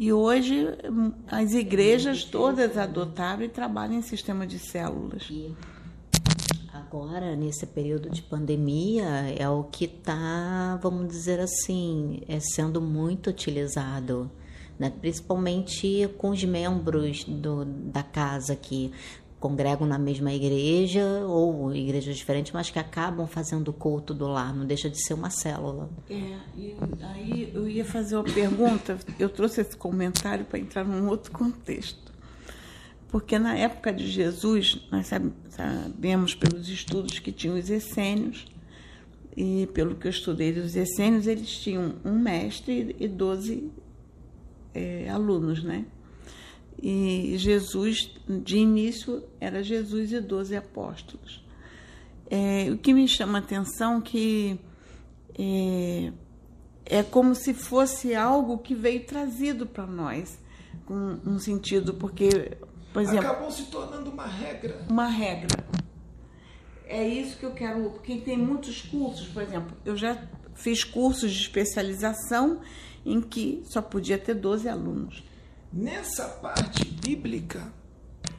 Speaker 2: E hoje as igrejas todas adotaram e trabalham em sistema de células.
Speaker 1: Agora, nesse período de pandemia, é o que está, vamos dizer assim, é sendo muito utilizado. Né? principalmente com os membros do, da casa que congregam na mesma igreja ou igrejas diferentes, mas que acabam fazendo culto do lar, não deixa de ser uma célula.
Speaker 2: É, e aí eu ia fazer uma pergunta, eu trouxe esse comentário para entrar num outro contexto. Porque na época de Jesus, nós sabemos pelos estudos que tinham os essênios, e pelo que eu estudei dos essênios, eles tinham um mestre e doze é, alunos, né? E Jesus, de início, era Jesus e doze apóstolos. É, o que me chama a atenção é que é, é como se fosse algo que veio trazido para nós, com um sentido, porque, por exemplo.
Speaker 3: Acabou se tornando uma regra.
Speaker 2: Uma regra. É isso que eu quero, porque tem muitos cursos, por exemplo, eu já fiz cursos de especialização em que só podia ter 12 alunos.
Speaker 3: Nessa parte bíblica,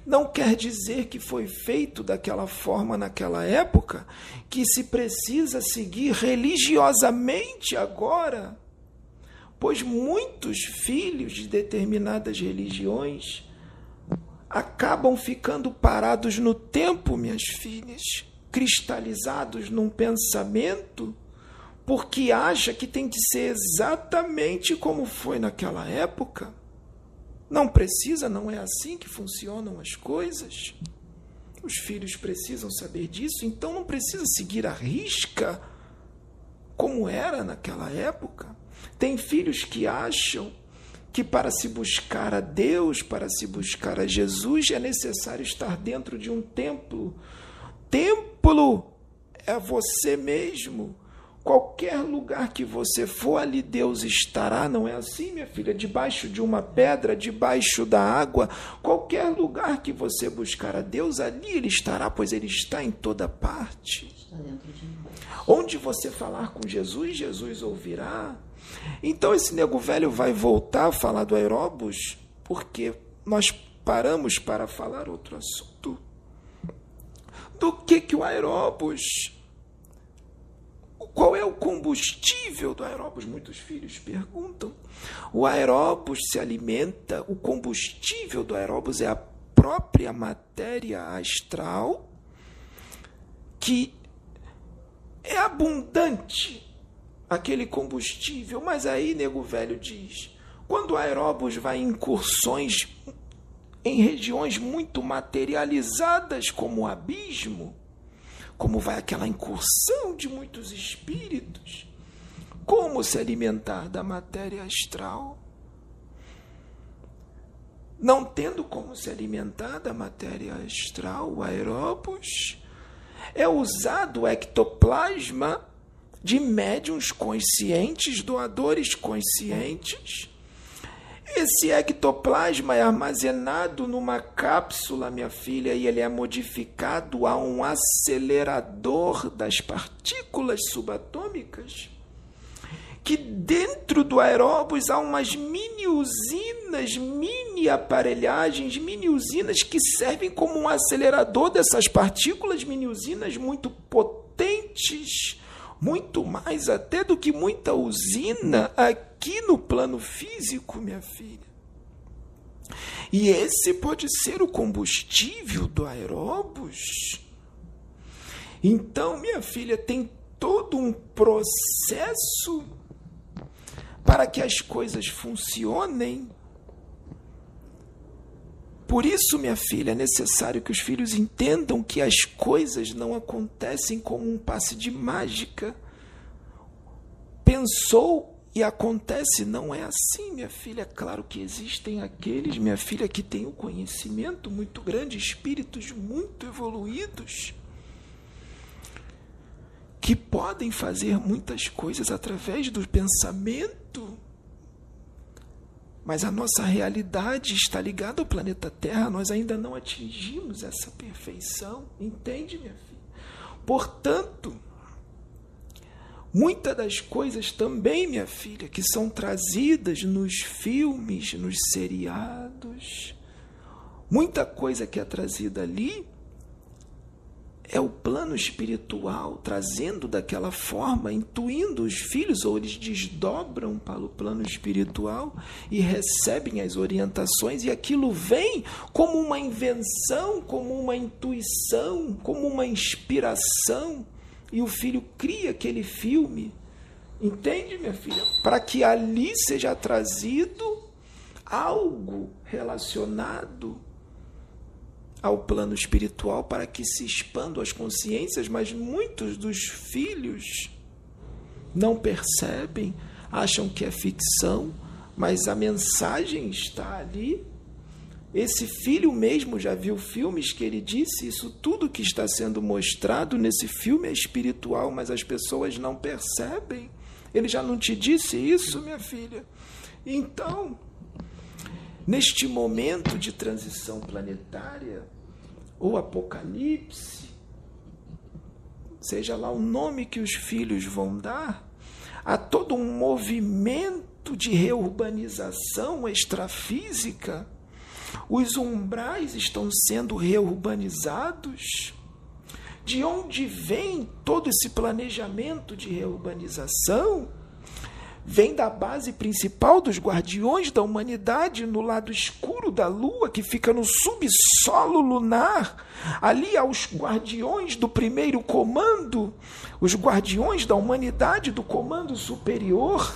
Speaker 3: não quer dizer que foi feito daquela forma naquela época, que se precisa seguir religiosamente agora, pois muitos filhos de determinadas religiões acabam ficando parados no tempo, minhas filhas, cristalizados num pensamento, porque acha que tem que ser exatamente como foi naquela época. Não precisa, não é assim que funcionam as coisas. Os filhos precisam saber disso, então não precisa seguir a risca como era naquela época. Tem filhos que acham que para se buscar a Deus, para se buscar a Jesus, é necessário estar dentro de um templo. Templo é você mesmo. Qualquer lugar que você for, ali Deus estará, não é assim, minha filha? Debaixo de uma pedra, debaixo da água, qualquer lugar que você buscar a Deus, ali Ele estará, pois Ele está em toda parte. Onde você falar com Jesus, Jesus ouvirá. Então esse nego velho vai voltar a falar do aeróbus, porque nós paramos para falar outro assunto. Do que, que o aeróbus qual é o combustível do aeróbus? Muitos filhos perguntam. O aeróbus se alimenta, o combustível do aeróbus é a própria matéria astral que é abundante aquele combustível, mas aí nego velho diz, quando o aeróbus vai em incursões em regiões muito materializadas como o abismo, como vai aquela incursão de muitos espíritos? Como se alimentar da matéria astral? não tendo como se alimentar da matéria astral, o aeróbus, é usado o ectoplasma de médiums conscientes, doadores conscientes. Esse ectoplasma é armazenado numa cápsula, minha filha, e ele é modificado a um acelerador das partículas subatômicas. Que dentro do aeróbus há umas mini usinas, mini aparelhagens, mini usinas que servem como um acelerador dessas partículas, mini usinas muito potentes muito mais até do que muita usina aqui no plano físico, minha filha. E esse pode ser o combustível do aeróbus. Então, minha filha, tem todo um processo para que as coisas funcionem. Por isso, minha filha, é necessário que os filhos entendam que as coisas não acontecem como um passe de mágica. Pensou e acontece, não é assim, minha filha. Claro que existem aqueles, minha filha, que têm um conhecimento muito grande, espíritos muito evoluídos, que podem fazer muitas coisas através do pensamento mas a nossa realidade está ligada ao planeta Terra, nós ainda não atingimos essa perfeição, entende, minha filha? Portanto, muitas das coisas também, minha filha, que são trazidas nos filmes, nos seriados, muita coisa que é trazida ali é o plano espiritual trazendo daquela forma, intuindo os filhos, ou eles desdobram para o plano espiritual e recebem as orientações, e aquilo vem como uma invenção, como uma intuição, como uma inspiração, e o filho cria aquele filme. Entende, minha filha? Para que ali seja trazido algo relacionado ao plano espiritual para que se expandam as consciências, mas muitos dos filhos não percebem, acham que é ficção, mas a mensagem está ali. Esse filho mesmo já viu filmes que ele disse: Isso tudo que está sendo mostrado nesse filme é espiritual, mas as pessoas não percebem. Ele já não te disse isso, minha filha? Então, neste momento de transição planetária, ou apocalipse, seja lá o nome que os filhos vão dar, há todo um movimento de reurbanização extrafísica. Os umbrais estão sendo reurbanizados. De onde vem todo esse planejamento de reurbanização? Vem da base principal dos guardiões da humanidade no lado escuro da lua, que fica no subsolo lunar. Ali há os guardiões do primeiro comando, os guardiões da humanidade do comando superior.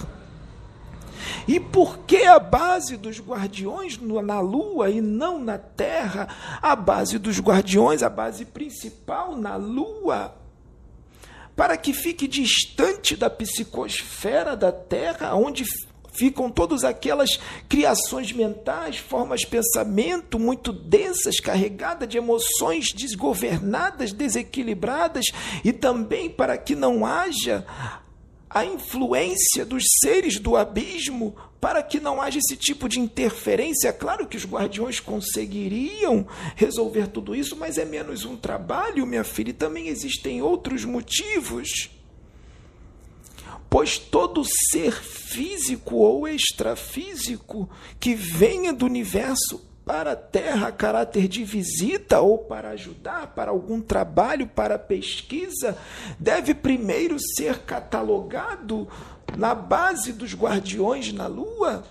Speaker 3: E por que a base dos guardiões na lua e não na terra? A base dos guardiões, a base principal na lua para que fique distante da psicosfera da Terra, onde ficam todas aquelas criações mentais, formas de pensamento muito densas, carregadas de emoções desgovernadas, desequilibradas, e também para que não haja a influência dos seres do abismo para que não haja esse tipo de interferência. Claro que os guardiões conseguiriam resolver tudo isso, mas é menos um trabalho, minha filha, e também existem outros motivos. Pois todo ser físico ou extrafísico que venha do universo para a Terra a caráter de visita ou para ajudar, para algum trabalho, para pesquisa, deve primeiro ser catalogado na base dos guardiões na Lua?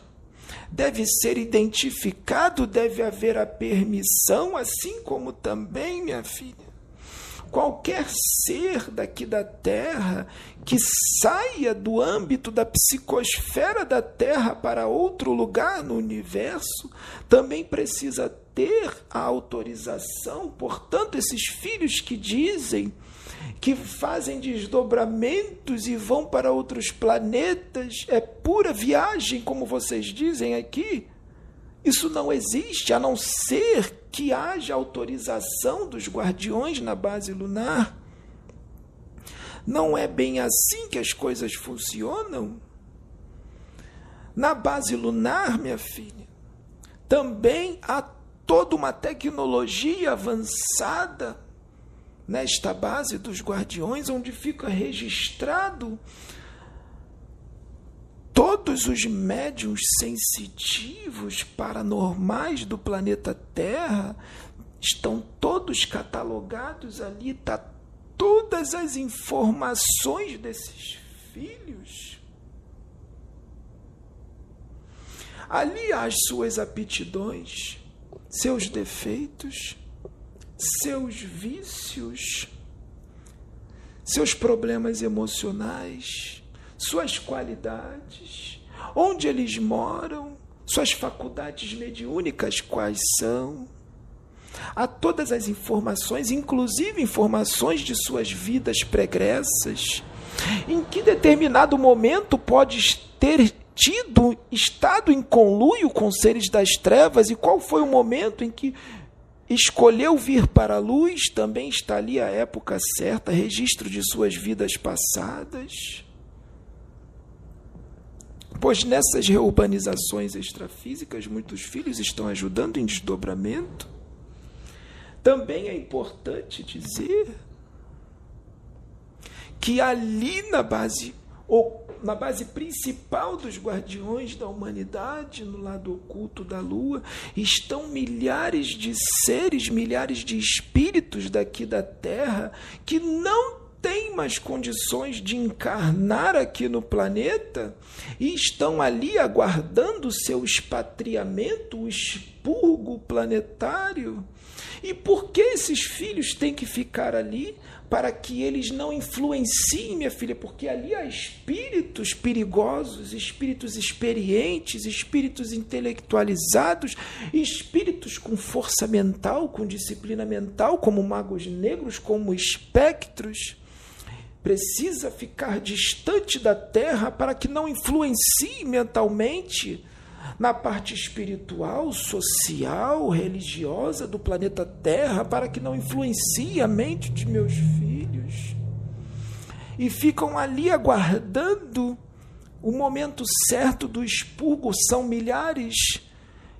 Speaker 3: Deve ser identificado, deve haver a permissão, assim como também, minha filha, qualquer ser daqui da Terra que saia do âmbito da psicosfera da Terra para outro lugar no universo também precisa ter a autorização. Portanto, esses filhos que dizem que fazem desdobramentos e vão para outros planetas, é pura viagem, como vocês dizem aqui. Isso não existe a não ser que haja autorização dos guardiões na base lunar. Não é bem assim que as coisas funcionam. Na base lunar, minha filha, também há toda uma tecnologia avançada nesta base dos guardiões, onde fica registrado todos os médiums sensitivos paranormais do planeta Terra estão todos catalogados ali, está todas as informações desses filhos. Ali as suas aptidões, seus defeitos, seus vícios, seus problemas emocionais, suas qualidades, onde eles moram, suas faculdades mediúnicas quais são. Há todas as informações, inclusive informações de suas vidas pregressas, em que determinado momento pode ter tido estado em conluio com seres das trevas e qual foi o momento em que escolheu vir para a luz, também está ali a época certa, registro de suas vidas passadas. Pois nessas reurbanizações extrafísicas, muitos filhos estão ajudando em desdobramento. Também é importante dizer que ali na base na base principal dos guardiões da humanidade, no lado oculto da lua, estão milhares de seres, milhares de espíritos daqui da Terra que não têm mais condições de encarnar aqui no planeta e estão ali aguardando o seu expatriamento, o expurgo planetário. E por que esses filhos têm que ficar ali? para que eles não influenciem, minha filha, porque ali há espíritos perigosos, espíritos experientes, espíritos intelectualizados, espíritos com força mental, com disciplina mental, como magos negros, como espectros. Precisa ficar distante da terra para que não influencie mentalmente na parte espiritual, social, religiosa do planeta Terra, para que não influencie a mente de meus filhos. E ficam ali aguardando o momento certo do expurgo, são milhares.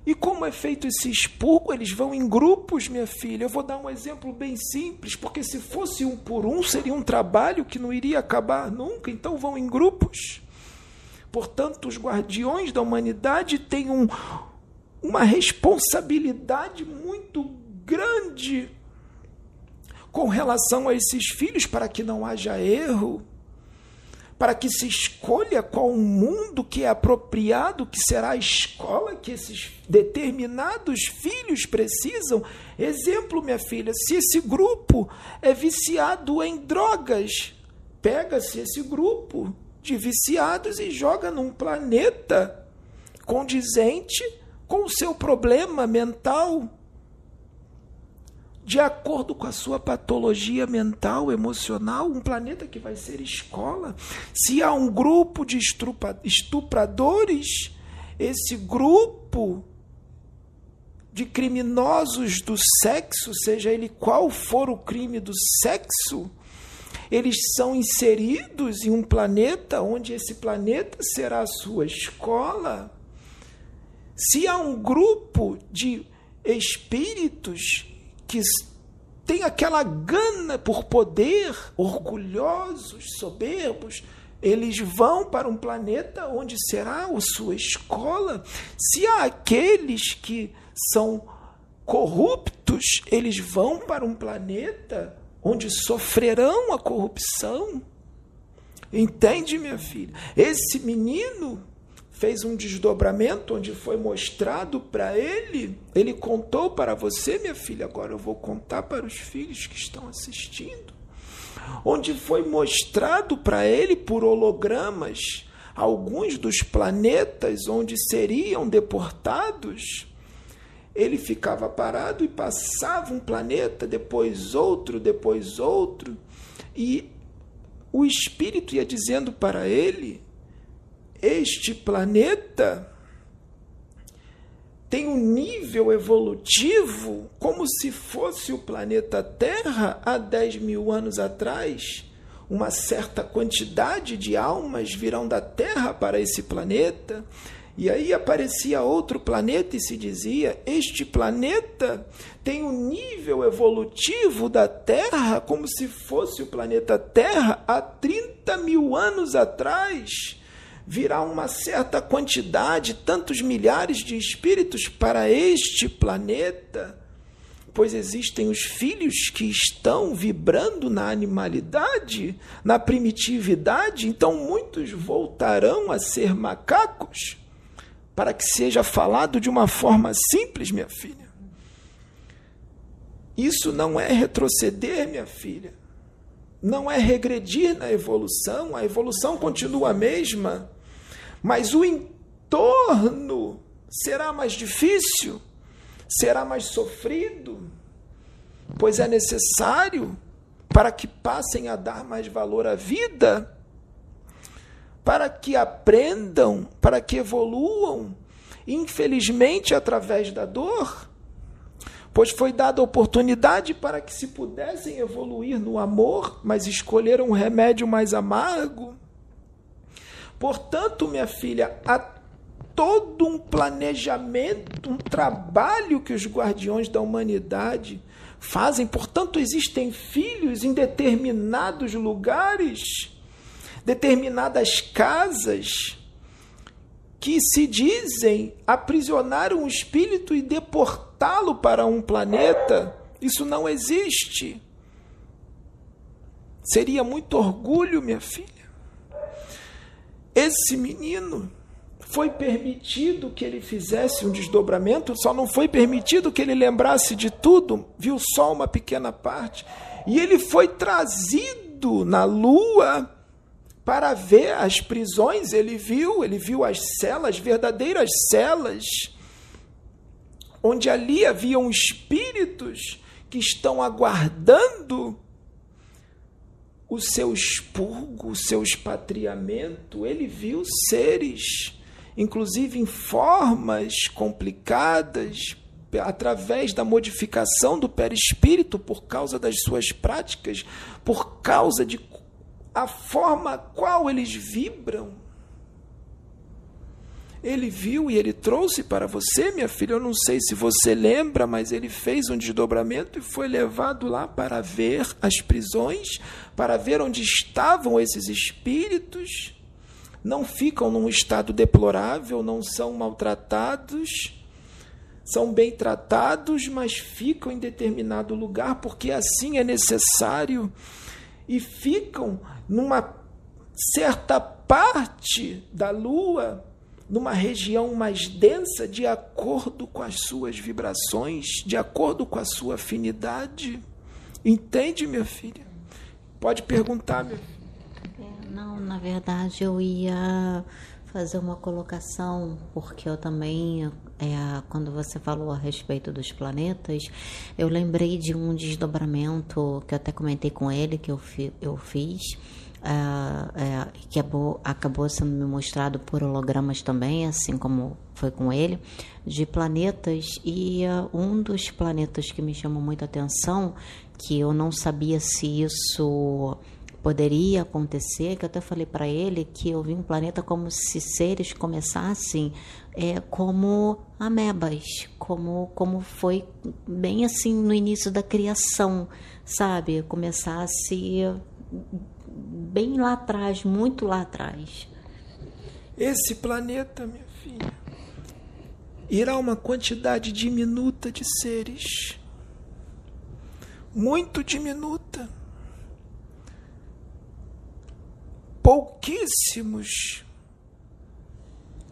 Speaker 3: E como é feito esse expurgo? Eles vão em grupos, minha filha. Eu vou dar um exemplo bem simples, porque se fosse um por um, seria um trabalho que não iria acabar nunca. Então vão em grupos. Portanto, os guardiões da humanidade têm um, uma responsabilidade muito grande com relação a esses filhos, para que não haja erro, para que se escolha qual mundo que é apropriado, que será a escola que esses determinados filhos precisam. Exemplo, minha filha, se esse grupo é viciado em drogas, pega-se esse grupo de viciados e joga num planeta condizente com o seu problema mental, de acordo com a sua patologia mental, emocional, um planeta que vai ser escola. Se há um grupo de estupradores, esse grupo de criminosos do sexo, seja ele qual for o crime do sexo, eles são inseridos em um planeta onde esse planeta será a sua escola. Se há um grupo de espíritos que tem aquela gana por poder, orgulhosos, soberbos, eles vão para um planeta onde será a sua escola. Se há aqueles que são corruptos, eles vão para um planeta onde sofrerão a corrupção. Entende, minha filha? Esse menino fez um desdobramento onde foi mostrado para ele. Ele contou para você, minha filha, agora eu vou contar para os filhos que estão assistindo. Onde foi mostrado para ele por hologramas alguns dos planetas onde seriam deportados ele ficava parado e passava um planeta, depois outro, depois outro, e o espírito ia dizendo para ele: Este planeta tem um nível evolutivo como se fosse o planeta Terra há 10 mil anos atrás. Uma certa quantidade de almas virão da Terra para esse planeta. E aí aparecia outro planeta e se dizia: Este planeta tem um nível evolutivo da Terra como se fosse o planeta Terra há 30 mil anos atrás virá uma certa quantidade, tantos milhares de espíritos para este planeta, pois existem os filhos que estão vibrando na animalidade, na primitividade, então muitos voltarão a ser macacos, para que seja falado de uma forma simples, minha filha. Isso não é retroceder, minha filha. Não é regredir na evolução, a evolução continua a mesma mas o entorno será mais difícil, será mais sofrido, pois é necessário para que passem a dar mais valor à vida, para que aprendam, para que evoluam, infelizmente através da dor, pois foi dada oportunidade para que se pudessem evoluir no amor, mas escolheram um remédio mais amargo. Portanto, minha filha, há todo um planejamento, um trabalho que os guardiões da humanidade fazem. Portanto, existem filhos em determinados lugares, determinadas casas, que se dizem aprisionar um espírito e deportá-lo para um planeta. Isso não existe. Seria muito orgulho, minha filha. Esse menino foi permitido que ele fizesse um desdobramento, só não foi permitido que ele lembrasse de tudo, viu só uma pequena parte. E ele foi trazido na lua para ver as prisões, ele viu, ele viu as celas, verdadeiras celas, onde ali haviam espíritos que estão aguardando o seu expurgo, o seu expatriamento, ele viu seres, inclusive em formas complicadas, através da modificação do perispírito por causa das suas práticas, por causa de a forma qual eles vibram ele viu e ele trouxe para você, minha filha. Eu não sei se você lembra, mas ele fez um desdobramento e foi levado lá para ver as prisões, para ver onde estavam esses espíritos. Não ficam num estado deplorável, não são maltratados, são bem tratados, mas ficam em determinado lugar porque assim é necessário e ficam numa certa parte da lua numa região mais densa de acordo com as suas vibrações, de acordo com a sua afinidade. Entende, minha filha? Pode perguntar, filha.
Speaker 1: É, não, na verdade eu ia fazer uma colocação, porque eu também, é, quando você falou a respeito dos planetas, eu lembrei de um desdobramento que eu até comentei com ele, que eu, fi, eu fiz, é, que acabou, acabou sendo me mostrado por hologramas também, assim como foi com ele, de planetas. E uh, um dos planetas que me chamou muita atenção, que eu não sabia se isso poderia acontecer, que eu até falei para ele que eu vi um planeta como se seres começassem é, como amebas, como, como foi bem assim no início da criação, sabe? Começasse bem lá atrás, muito lá atrás.
Speaker 3: Esse planeta, minha filha, irá uma quantidade diminuta de seres. Muito diminuta. Pouquíssimos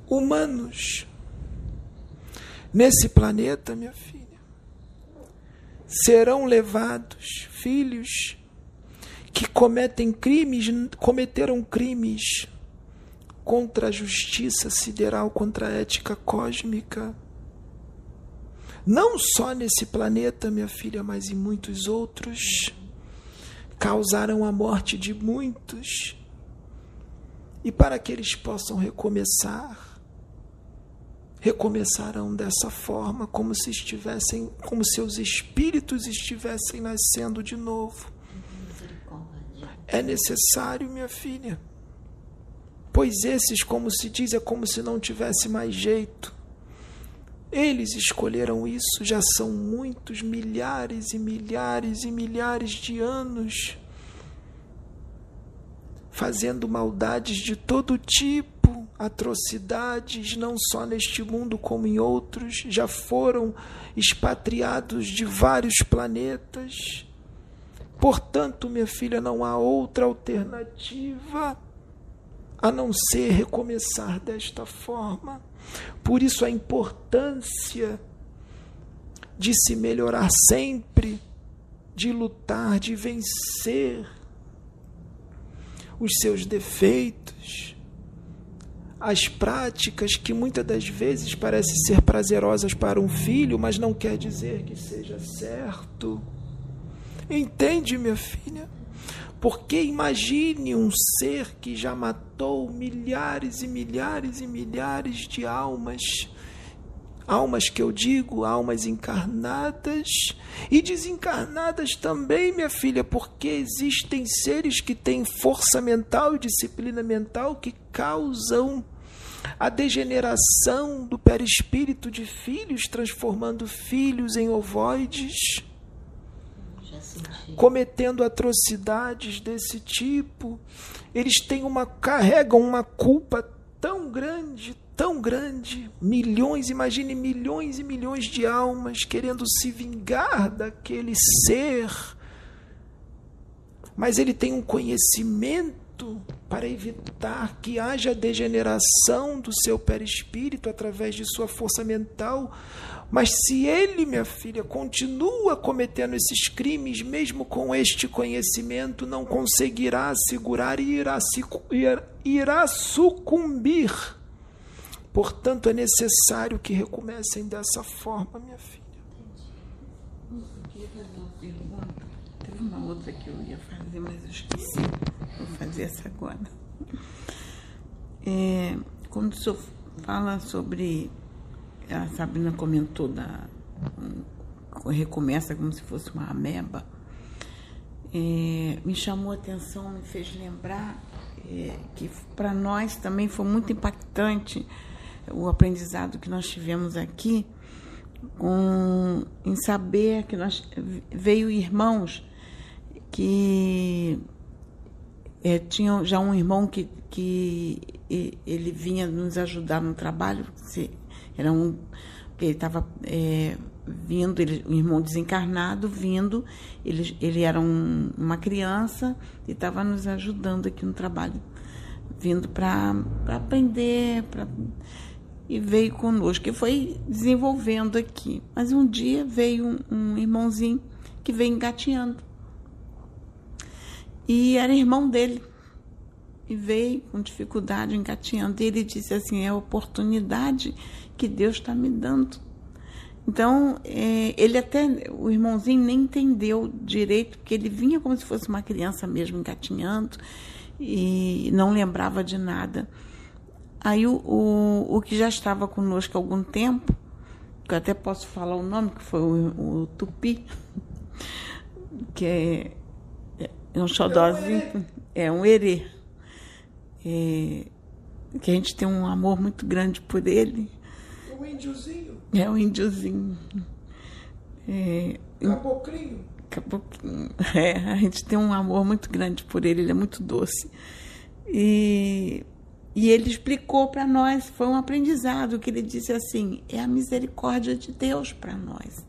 Speaker 3: humanos nesse planeta, minha filha. Serão levados filhos que cometem crimes, cometeram crimes contra a justiça sideral, contra a ética cósmica. Não só nesse planeta, minha filha, mas em muitos outros. Causaram a morte de muitos. E para que eles possam recomeçar, recomeçarão dessa forma, como se estivessem, como seus espíritos estivessem nascendo de novo. É necessário, minha filha. Pois esses, como se diz, é como se não tivesse mais jeito. Eles escolheram isso, já são muitos milhares e milhares e milhares de anos fazendo maldades de todo tipo, atrocidades, não só neste mundo como em outros, já foram expatriados de vários planetas. Portanto, minha filha, não há outra alternativa a não ser recomeçar desta forma. Por isso, a importância de se melhorar sempre, de lutar, de vencer os seus defeitos, as práticas que muitas das vezes parecem ser prazerosas para um filho, mas não quer dizer que seja certo. Entende, minha filha? Porque imagine um ser que já matou milhares e milhares e milhares de almas. Almas que eu digo, almas encarnadas e desencarnadas também, minha filha, porque existem seres que têm força mental e disciplina mental que causam a degeneração do perispírito de filhos, transformando filhos em ovoides, cometendo atrocidades desse tipo. Eles têm uma carregam uma culpa tão grande, tão grande, milhões, imagine milhões e milhões de almas querendo se vingar daquele ser. Mas ele tem um conhecimento para evitar que haja degeneração do seu perispírito através de sua força mental. Mas se ele, minha filha, continua cometendo esses crimes, mesmo com este conhecimento, não conseguirá segurar e irá, irá sucumbir Portanto, é necessário que recomecem dessa forma, minha filha.
Speaker 2: Teve uma outra que eu ia fazer, mas eu esqueci. Vou fazer essa agora. É, quando o senhor fala sobre. A Sabrina comentou da. Recomeça como se fosse uma ameba. É, me chamou a atenção, me fez lembrar é, que para nós também foi muito impactante o aprendizado que nós tivemos aqui com, em saber que nós veio irmãos que é, tinham já um irmão que, que ele vinha nos ajudar no trabalho, era um ele estava é, vindo, ele, um irmão desencarnado vindo, ele, ele era um, uma criança e estava nos ajudando aqui no trabalho, vindo para aprender, para e veio conosco, e foi desenvolvendo aqui. Mas um dia veio um, um irmãozinho que veio engatinhando. E era irmão dele. E veio com dificuldade engatinhando. E ele disse assim: é oportunidade que Deus está me dando. Então, é, ele até, o irmãozinho nem entendeu direito, porque ele vinha como se fosse uma criança mesmo engatinhando e não lembrava de nada. Aí o, o, o que já estava conosco há algum tempo, que eu até posso falar o nome, que foi o, o Tupi, <laughs> que é, é um xodózinho, é um erê, é, que a gente tem um amor muito grande por ele.
Speaker 3: Um índiozinho?
Speaker 2: É um índiozinho.
Speaker 3: É, Caboclinho?
Speaker 2: Caboclinho. <laughs> É, a gente tem um amor muito grande por ele, ele é muito doce. E e ele explicou para nós, foi um aprendizado, que ele disse assim: é a misericórdia de Deus para nós.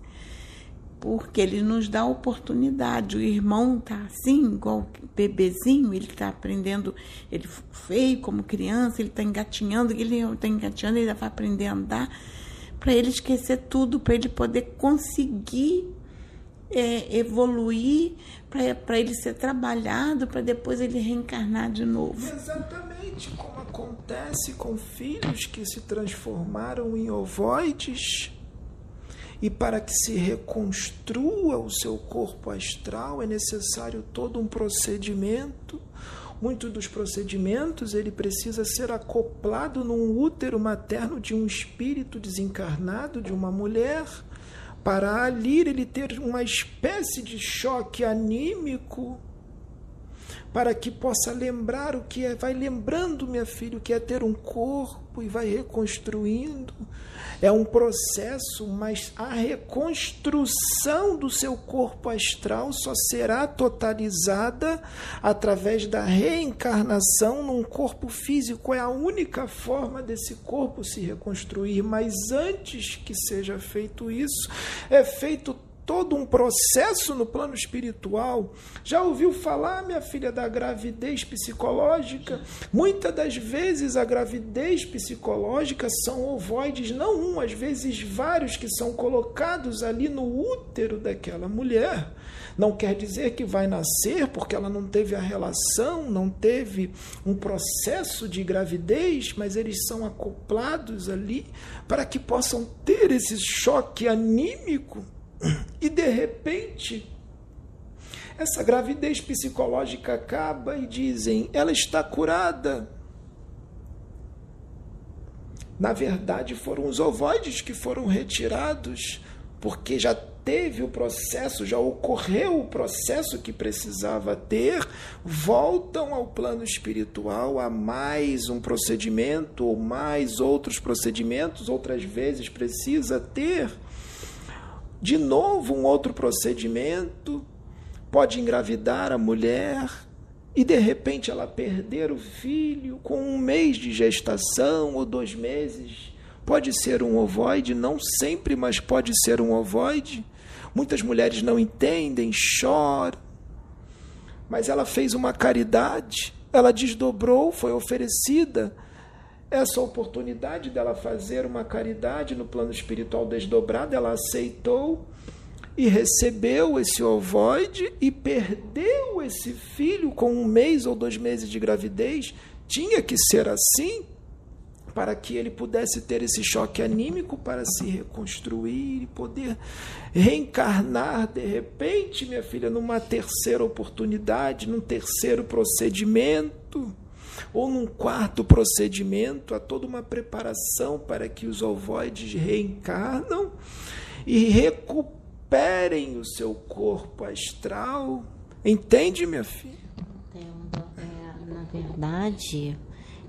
Speaker 2: Porque ele nos dá oportunidade. O irmão está assim, igual bebezinho, ele está aprendendo, ele feio como criança, ele está engatinhando, ele está engatinhando, ele vai aprender a andar, para ele esquecer tudo, para ele poder conseguir é, evoluir, para ele ser trabalhado, para depois ele reencarnar de novo.
Speaker 3: Exatamente como acontece com filhos que se transformaram em ovoides. E para que se reconstrua o seu corpo astral é necessário todo um procedimento, Muitos dos procedimentos ele precisa ser acoplado num útero materno de um espírito desencarnado de uma mulher. Para ali ele ter uma espécie de choque anímico para que possa lembrar o que é, vai lembrando, minha filha, o que é ter um corpo e vai reconstruindo. É um processo, mas a reconstrução do seu corpo astral só será totalizada através da reencarnação num corpo físico. É a única forma desse corpo se reconstruir, mas antes que seja feito isso, é feito todo um processo no plano espiritual. Já ouviu falar, minha filha, da gravidez psicológica? Muitas das vezes a gravidez psicológica são ovoides, não um, às vezes vários que são colocados ali no útero daquela mulher. Não quer dizer que vai nascer porque ela não teve a relação, não teve um processo de gravidez, mas eles são acoplados ali para que possam ter esse choque anímico e de repente, essa gravidez psicológica acaba e dizem, ela está curada. Na verdade, foram os ovoides que foram retirados, porque já teve o processo, já ocorreu o processo que precisava ter, voltam ao plano espiritual a mais um procedimento ou mais outros procedimentos, outras vezes precisa ter de novo um outro procedimento, pode engravidar a mulher e de repente ela perder o filho com um mês de gestação ou dois meses. Pode ser um ovoide, não sempre, mas pode ser um ovoide. Muitas mulheres não entendem, choram. Mas ela fez uma caridade, ela desdobrou, foi oferecida essa oportunidade dela fazer uma caridade no plano espiritual desdobrado, ela aceitou e recebeu esse ovoide e perdeu esse filho com um mês ou dois meses de gravidez. Tinha que ser assim para que ele pudesse ter esse choque anímico para se reconstruir e poder reencarnar de repente, minha filha, numa terceira oportunidade, num terceiro procedimento ou num quarto procedimento, há toda uma preparação para que os ovoides reencarnam e recuperem o seu corpo astral. Entende, minha filha?
Speaker 1: Entendo. É, na verdade,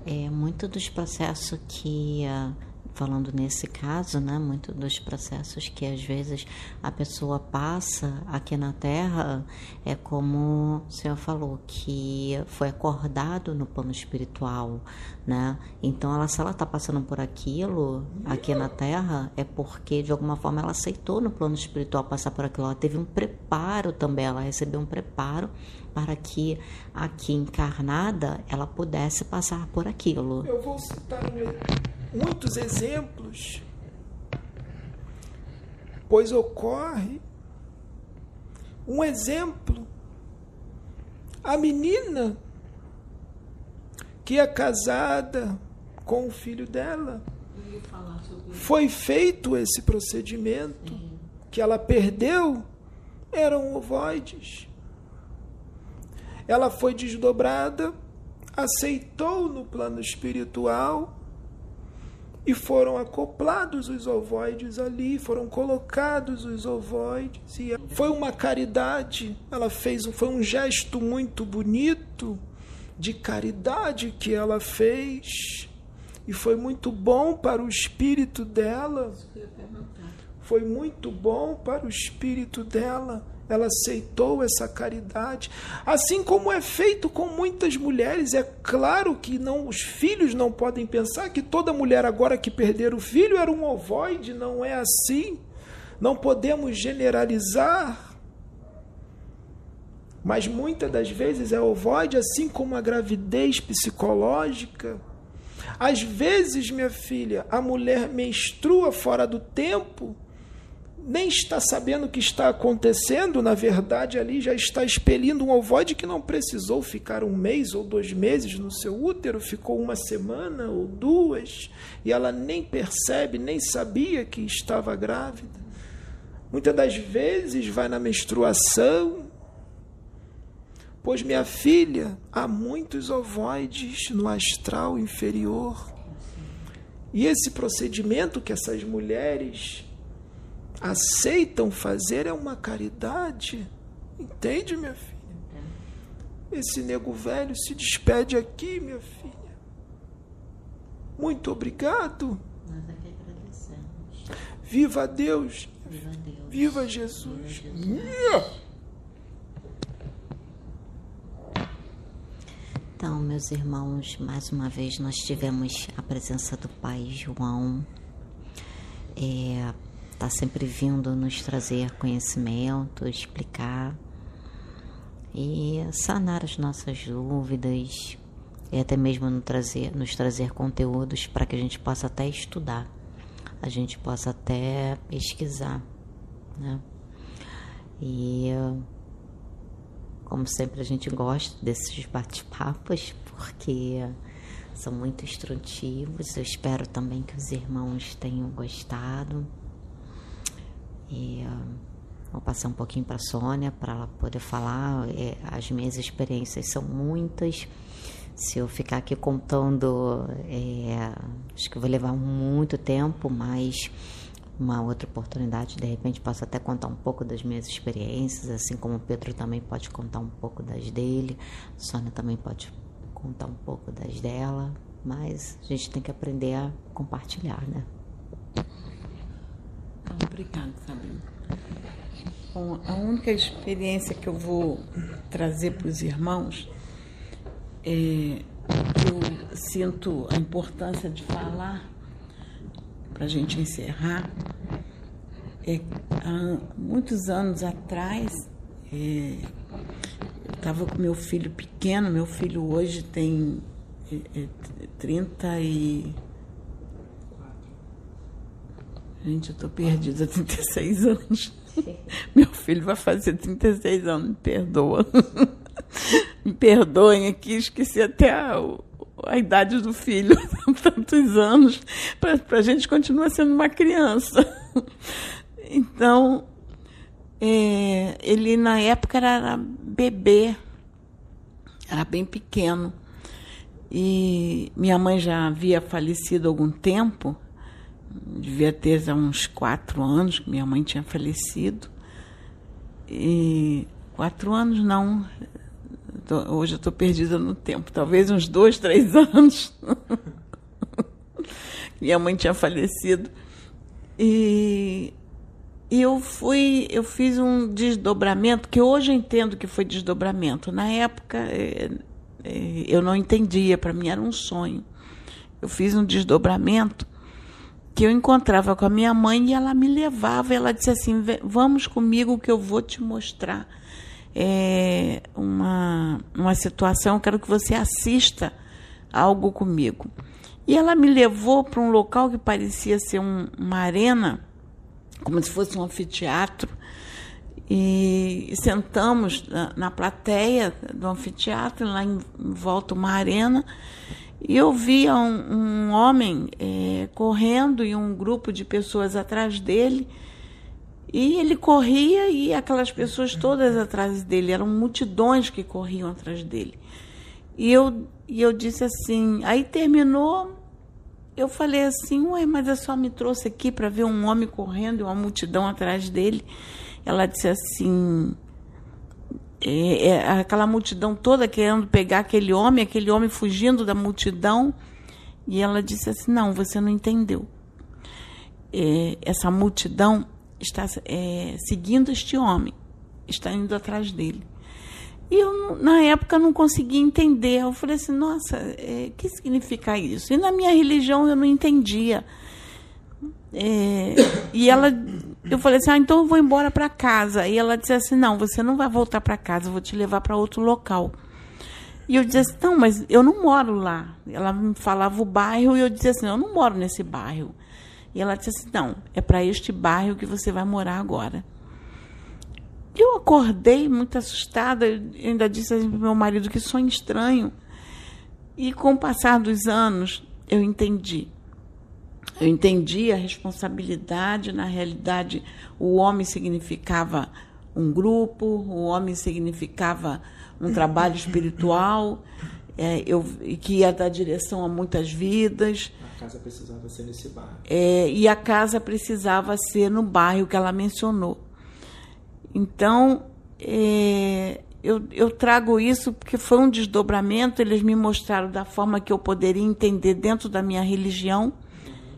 Speaker 1: é, muito dos processos que uh, falando nesse caso, né, muito dos processos que às vezes a pessoa passa aqui na Terra é como o senhor falou que foi acordado no plano espiritual, né? Então, ela, se ela está passando por aquilo aqui na Terra é porque de alguma forma ela aceitou no plano espiritual passar por aquilo. Ela teve um preparo também, ela recebeu um preparo para que aqui encarnada ela pudesse passar por aquilo.
Speaker 3: Eu vou citar um muitos exemplos, pois ocorre um exemplo. A menina que é casada com o filho dela. Foi feito esse procedimento que ela perdeu eram ovoides. Ela foi desdobrada, aceitou no plano espiritual e foram acoplados os ovoides ali, foram colocados os ovoides. E foi uma caridade, ela fez, foi um gesto muito bonito de caridade que ela fez. E foi muito bom para o espírito dela. Foi muito bom para o espírito dela ela aceitou essa caridade, assim como é feito com muitas mulheres. É claro que não, os filhos não podem pensar que toda mulher agora que perder o filho era um ovoide, não é assim. Não podemos generalizar. Mas muitas das vezes é ovoide, assim como a gravidez psicológica. Às vezes, minha filha, a mulher menstrua fora do tempo nem está sabendo o que está acontecendo, na verdade, ali já está expelindo um ovoide que não precisou ficar um mês ou dois meses no seu útero, ficou uma semana ou duas, e ela nem percebe, nem sabia que estava grávida. Muitas das vezes vai na menstruação, Pois, minha filha, há muitos ovoides no astral inferior. E esse procedimento que essas mulheres aceitam fazer é uma caridade. Entende, minha filha? Esse nego velho se despede aqui, minha filha. Muito obrigado.
Speaker 1: Nós é que agradecemos.
Speaker 3: Viva Deus.
Speaker 1: Viva Deus.
Speaker 3: Viva Jesus.
Speaker 1: Então, meus irmãos, mais uma vez nós tivemos a presença do Pai João. É, tá sempre vindo nos trazer conhecimento, explicar e sanar as nossas dúvidas e até mesmo nos trazer, nos trazer conteúdos para que a gente possa até estudar, a gente possa até pesquisar, né? E como sempre a gente gosta desses bate-papos porque são muito instrutivos. Eu espero também que os irmãos tenham gostado. E uh, vou passar um pouquinho para a Sônia para ela poder falar. É, as minhas experiências são muitas. Se eu ficar aqui contando, é, acho que vai levar muito tempo, mas uma outra oportunidade, de repente posso até contar um pouco das minhas experiências, assim como o Pedro também pode contar um pouco das dele, a Sônia também pode contar um pouco das dela, mas a gente tem que aprender a compartilhar, né?
Speaker 2: Obrigada, Sabrina. Bom, a única experiência que eu vou trazer para os irmãos é eu sinto a importância de falar para a gente encerrar. É, há muitos anos atrás, é, eu estava com meu filho pequeno, meu filho hoje tem é, é, 30 e. Gente, eu estou perdida há 36 anos. <laughs> Meu filho vai fazer 36 anos, me perdoa. me perdoem aqui, esqueci até a, a idade do filho, <laughs> tantos anos, para a gente continua sendo uma criança. Então, é, ele na época era bebê, era bem pequeno. E minha mãe já havia falecido há algum tempo, devia ter uns quatro anos que minha mãe tinha falecido. E quatro anos não, hoje eu estou perdida no tempo, talvez uns dois, três <laughs> anos. Minha mãe tinha falecido. E, e eu fui, eu fiz um desdobramento, que hoje eu entendo que foi desdobramento. Na época é, é, eu não entendia, para mim era um sonho. Eu fiz um desdobramento que eu encontrava com a minha mãe e ela me levava. Ela disse assim: Vamos comigo que eu vou te mostrar é, uma, uma situação, quero que você assista algo comigo. E ela me levou para um local que parecia ser um, uma arena, como se fosse um anfiteatro, e sentamos na, na plateia do anfiteatro, lá em, em, volta uma arena, e eu via um, um homem é, correndo e um grupo de pessoas atrás dele, e ele corria e aquelas pessoas todas atrás dele, eram multidões que corriam atrás dele. E eu, e eu disse assim, aí terminou, eu falei assim, ué, mas a só me trouxe aqui para ver um homem correndo e uma multidão atrás dele. Ela disse assim, é, é, aquela multidão toda querendo pegar aquele homem, aquele homem fugindo da multidão. E ela disse assim, não, você não entendeu. É, essa multidão está é, seguindo este homem, está indo atrás dele. E eu, na época, não conseguia entender. Eu falei assim, nossa, o é, que significa isso? E na minha religião eu não entendia. É, e ela, eu falei assim, ah, então eu vou embora para casa. E ela disse assim, não, você não vai voltar para casa, eu vou te levar para outro local. E eu dizia assim, não, mas eu não moro lá. Ela me falava o bairro e eu dizia assim, eu não moro nesse bairro. E ela disse assim: Não, é para este bairro que você vai morar agora. Eu acordei muito assustada, ainda disse assim para meu marido que sonho estranho. E com o passar dos anos, eu entendi. Eu entendi a responsabilidade, na realidade, o homem significava um grupo, o homem significava um trabalho espiritual, é, eu, que ia dar direção a muitas vidas.
Speaker 3: A casa precisava ser nesse bairro.
Speaker 2: É, e a casa precisava ser no bairro que ela mencionou. Então, é, eu, eu trago isso porque foi um desdobramento, eles me mostraram da forma que eu poderia entender dentro da minha religião,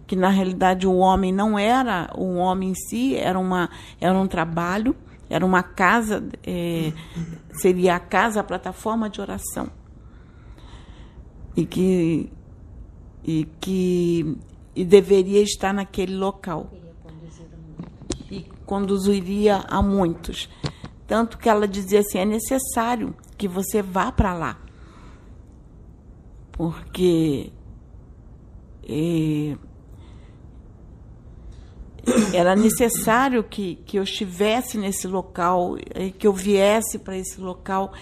Speaker 2: que na realidade o homem não era um homem em si, era, uma, era um trabalho, era uma casa, é, seria a casa, a plataforma de oração. E que, e que e deveria estar naquele local. E conduziria a muitos. Tanto que ela dizia assim: é necessário que você vá para lá. Porque é, era necessário que, que eu estivesse nesse local, que eu viesse para esse local.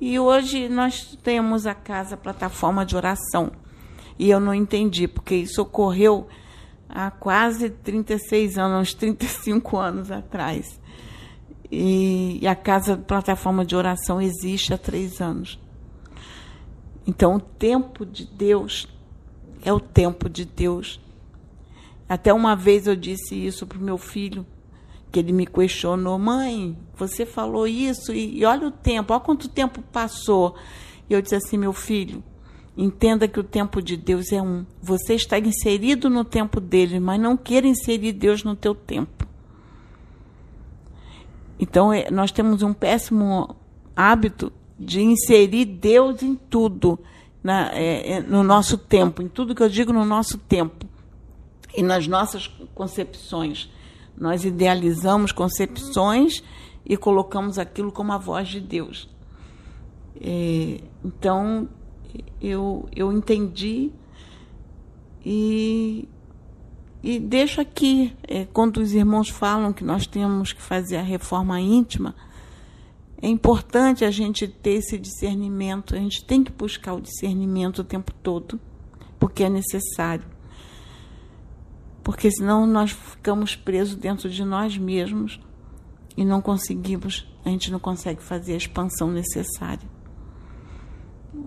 Speaker 2: E hoje nós temos a casa plataforma de oração. E eu não entendi, porque isso ocorreu há quase 36 anos, uns 35 anos atrás. E, e a casa plataforma de oração existe há três anos. Então, o tempo de Deus é o tempo de Deus até uma vez eu disse isso para o meu filho, que ele me questionou: mãe, você falou isso e, e olha o tempo, olha quanto tempo passou. E eu disse assim: meu filho, entenda que o tempo de Deus é um. Você está inserido no tempo dele, mas não queira inserir Deus no teu tempo. Então, é, nós temos um péssimo hábito de inserir Deus em tudo, na, é, é, no nosso tempo, em tudo que eu digo no nosso tempo e nas nossas concepções. Nós idealizamos concepções e colocamos aquilo como a voz de Deus. É, então, eu, eu entendi e, e deixo aqui, é, quando os irmãos falam que nós temos que fazer a reforma íntima, é importante a gente ter esse discernimento, a gente tem que buscar o discernimento o tempo todo, porque é necessário porque senão nós ficamos presos dentro de nós mesmos e não conseguimos, a gente não consegue fazer a expansão necessária.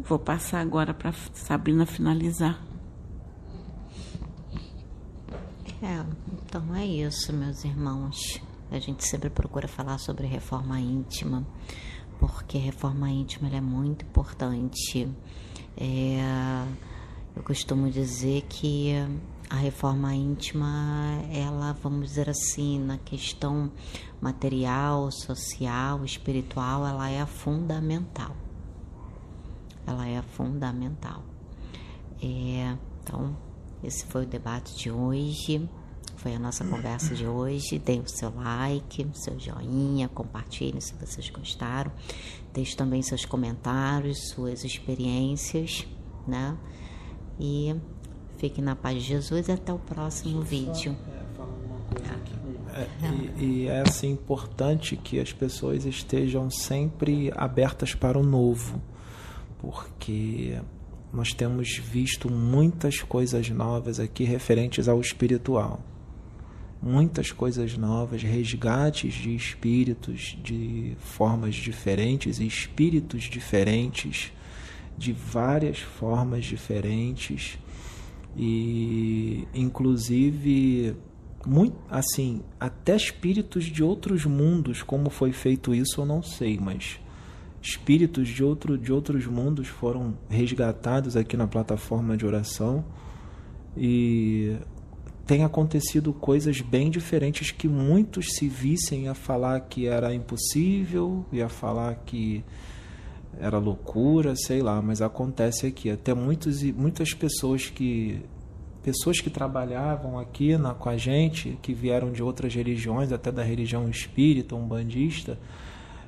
Speaker 2: Vou passar agora para Sabrina finalizar.
Speaker 1: É, então é isso, meus irmãos. A gente sempre procura falar sobre reforma íntima, porque reforma íntima é muito importante. É, eu costumo dizer que a reforma íntima, ela, vamos dizer assim, na questão material, social, espiritual, ela é fundamental. Ela é fundamental. É, então, esse foi o debate de hoje. Foi a nossa conversa de hoje. Dê o seu like, seu joinha, compartilhe se vocês gostaram. Deixe também seus comentários, suas experiências, né? E Fique na paz de Jesus e até o próximo vídeo.
Speaker 3: É, e, e, é assim importante que as pessoas estejam sempre abertas para o novo, porque nós temos visto muitas coisas novas aqui referentes ao espiritual. Muitas coisas novas, resgates de espíritos de formas diferentes e espíritos diferentes, de várias formas diferentes e inclusive muito assim até espíritos de outros mundos como foi feito isso eu não sei mas espíritos de outro de outros mundos foram resgatados aqui na plataforma de oração. E tem acontecido coisas bem diferentes que muitos se vissem a falar que era impossível e a falar que era loucura, sei lá, mas acontece aqui. Até muitos, muitas pessoas que pessoas que trabalhavam aqui na, com a gente, que vieram de outras religiões, até da religião espírita, umbandista,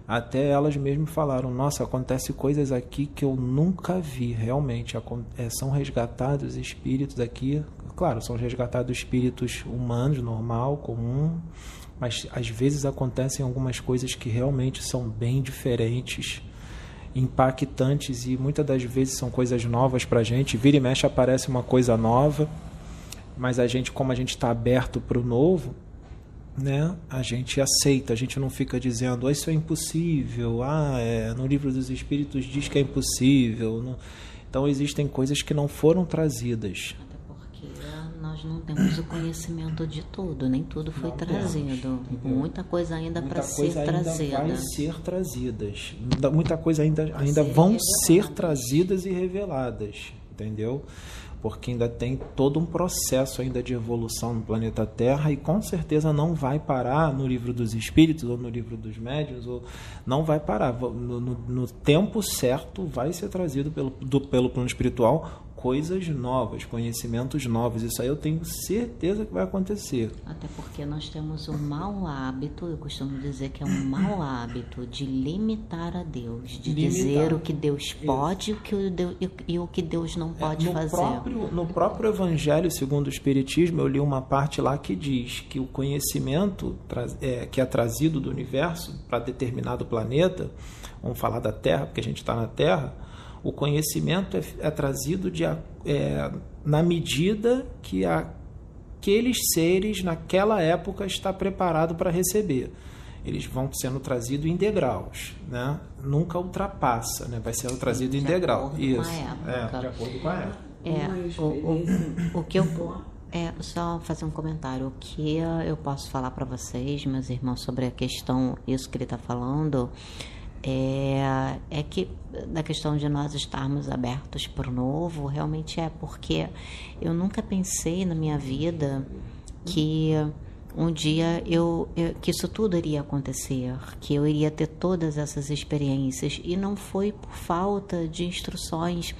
Speaker 3: até elas mesmas falaram: Nossa, acontece coisas aqui que eu nunca vi, realmente. É, são resgatados espíritos aqui, claro, são resgatados espíritos humanos, normal, comum, mas às vezes acontecem algumas coisas que realmente são bem diferentes impactantes e muitas das vezes são coisas novas para a gente. Vira e mexe aparece uma coisa nova, mas a gente, como a gente está aberto para o novo, né, a gente aceita, a gente não fica dizendo, ah, isso é impossível, ah, é, no livro dos Espíritos diz que é impossível. Não... Então existem coisas que não foram trazidas.
Speaker 1: Nós não temos o conhecimento de tudo, nem tudo foi não trazido. Temos, muita coisa ainda para ser trazida.
Speaker 3: Vai ser trazidas. Muita coisa ainda, ainda vão ser trazidas e reveladas, entendeu? porque ainda tem todo um processo ainda de evolução no planeta Terra e com certeza não vai parar no livro dos espíritos ou no livro dos médiuns ou não vai parar no, no, no tempo certo vai ser trazido pelo, do, pelo plano espiritual coisas novas, conhecimentos novos. Isso aí eu tenho certeza que vai acontecer.
Speaker 1: Até porque nós temos um mau hábito, eu costumo dizer que é um mau <coughs> hábito de limitar a Deus, de limitar. dizer o que Deus pode o que Deus, e o que Deus não é, pode
Speaker 3: é, no
Speaker 1: fazer.
Speaker 3: Próprio, no próprio Evangelho segundo o Espiritismo, eu li uma parte lá que diz que o conhecimento é, que é trazido do universo para determinado planeta, vamos falar da Terra, porque a gente está na Terra, o conhecimento é, é trazido de, é, na medida que aqueles seres naquela época está preparado para receber. Eles vão sendo trazidos em degraus, né? Nunca ultrapassa, né? Vai sendo trazido
Speaker 1: de
Speaker 3: em degrau.
Speaker 1: Isso.
Speaker 3: É, de acordo com a época.
Speaker 1: É, o, o, o que eu é só fazer um comentário. O que eu posso falar para vocês, meus irmãos, sobre a questão, isso que ele está falando, é, é que da questão de nós estarmos abertos para o novo, realmente é porque eu nunca pensei na minha vida que um dia eu, eu, que isso tudo iria acontecer, que eu iria ter todas essas experiências. E não foi por falta de instruções,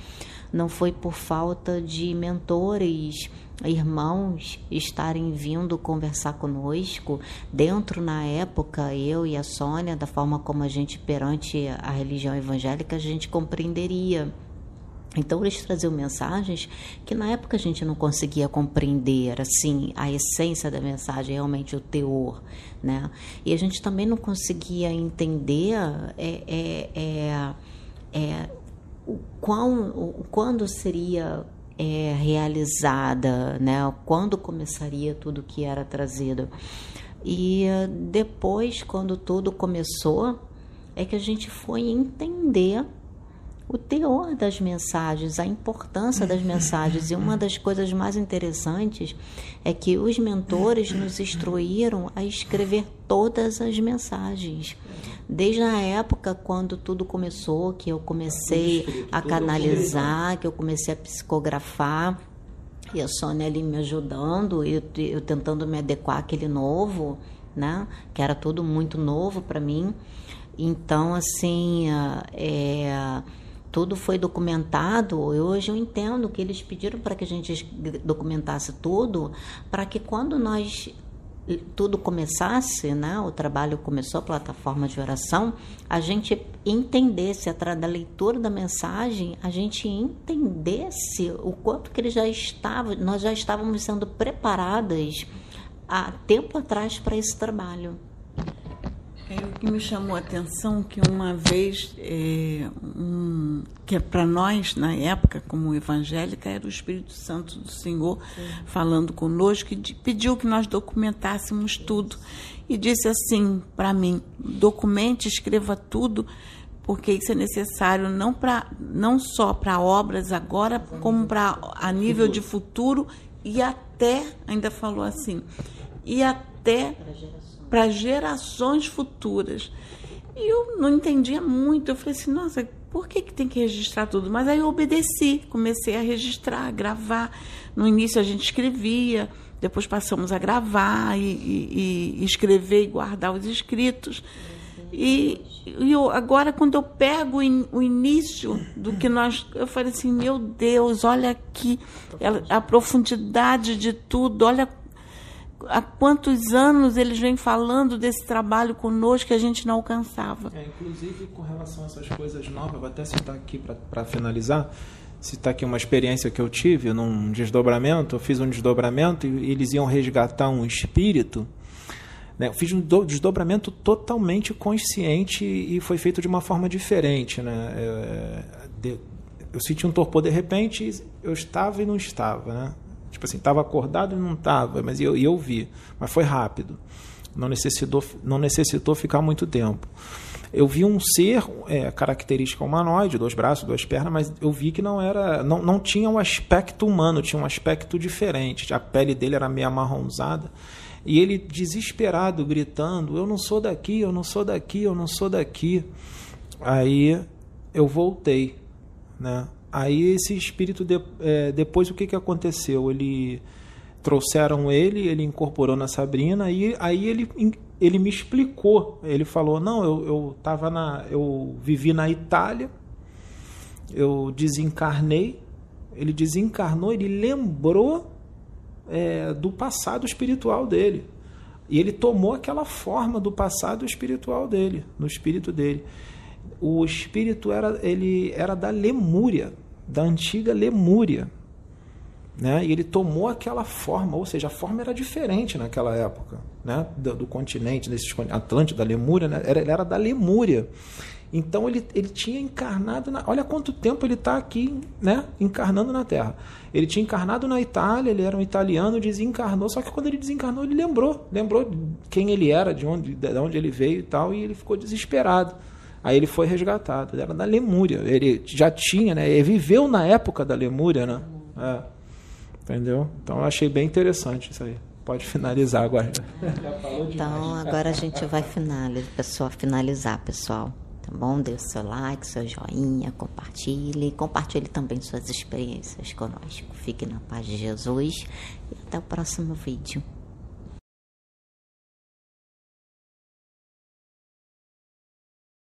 Speaker 1: não foi por falta de mentores irmãos estarem vindo conversar conosco, dentro na época, eu e a Sônia, da forma como a gente, perante a religião evangélica, a gente compreenderia. Então eles traziam mensagens que na época a gente não conseguia compreender assim a essência da mensagem, realmente o teor, né? E a gente também não conseguia entender é, é, é, é o quão, o, quando seria é, realizada, né? Quando começaria tudo que era trazido. E depois, quando tudo começou, é que a gente foi entender o teor das mensagens, a importância das mensagens. E uma <laughs> das coisas mais interessantes é que os mentores nos instruíram a escrever todas as mensagens. Desde a época quando tudo começou, que eu comecei a canalizar, que eu comecei a psicografar, e a Sônia ali me ajudando, eu, eu tentando me adequar àquele novo, né? Que era tudo muito novo para mim. Então, assim, é, tudo foi documentado. Hoje eu entendo que eles pediram para que a gente documentasse tudo, para que quando nós tudo começasse, né, o trabalho começou, a plataforma de oração, a gente entendesse, através da leitura da mensagem, a gente entendesse o quanto que ele já estava, nós já estávamos sendo preparadas há tempo atrás para esse trabalho.
Speaker 2: É, o que me chamou a atenção que uma vez, é, um, que é para nós, na época, como evangélica, era o Espírito Santo do Senhor Sim. falando conosco e pediu que nós documentássemos tudo. E disse assim para mim: documente, escreva tudo, porque isso é necessário não, pra, não só para obras agora, como para a nível de futuro e até, ainda falou assim, e até para gerações futuras. E eu não entendia muito. Eu falei assim, nossa, por que, que tem que registrar tudo? Mas aí eu obedeci, comecei a registrar, a gravar. No início a gente escrevia, depois passamos a gravar e, e, e escrever e guardar os escritos. E, e eu, agora, quando eu pego o início do que nós. Eu falei assim: meu Deus, olha aqui a profundidade de tudo, olha há quantos anos eles vêm falando desse trabalho conosco que a gente não alcançava.
Speaker 3: É, inclusive, com relação a essas coisas novas, vou até citar aqui para finalizar, citar aqui uma experiência que eu tive num desdobramento. Eu fiz um desdobramento e eles iam resgatar um espírito. Né? Eu fiz um desdobramento totalmente consciente e foi feito de uma forma diferente. Né? Eu, é, eu senti um torpor de repente, eu estava e não estava. Né? Tipo assim, estava acordado e não estava, mas eu, eu vi. Mas foi rápido. Não necessitou, não necessitou ficar muito tempo. Eu vi um ser, é, característica humanoide, dois braços, duas pernas, mas eu vi que não era, não, não tinha um aspecto humano, tinha um aspecto diferente. A pele dele era meio amarronzada. E ele desesperado, gritando: Eu não sou daqui, eu não sou daqui, eu não sou daqui. Aí eu voltei. Né? Aí esse espírito, de, é, depois o que, que aconteceu? Ele trouxeram ele, ele incorporou na Sabrina e aí ele, ele me explicou. Ele falou: "Não, eu eu tava na eu vivi na Itália. Eu desencarnei. Ele desencarnou, ele lembrou é, do passado espiritual dele. E ele tomou aquela forma do passado espiritual dele, no espírito dele. O espírito era ele era da Lemúria, da antiga Lemúria né? E ele tomou aquela forma, ou seja, a forma era diferente naquela época, né? Do, do continente, desse Atlântida, da Lemúria, né? Era, ele era da Lemúria. Então ele, ele tinha encarnado na, olha quanto tempo ele está aqui, né? Encarnando na Terra. Ele tinha encarnado na Itália, ele era um italiano, desencarnou. Só que quando ele desencarnou, ele lembrou, lembrou quem ele era, de onde, de onde ele veio e tal, e ele ficou desesperado. Aí ele foi resgatado. Ele era da Lemúria. Ele já tinha, né? Ele viveu na época da Lemúria, né? É. Entendeu? Então eu achei bem interessante isso aí. Pode finalizar agora.
Speaker 1: Então agora a gente vai finalizar, pessoal, finalizar, pessoal. Tá bom? Dê o seu like, seu joinha, compartilhe. Compartilhe também suas experiências conosco. Fique na paz de Jesus e até o próximo vídeo.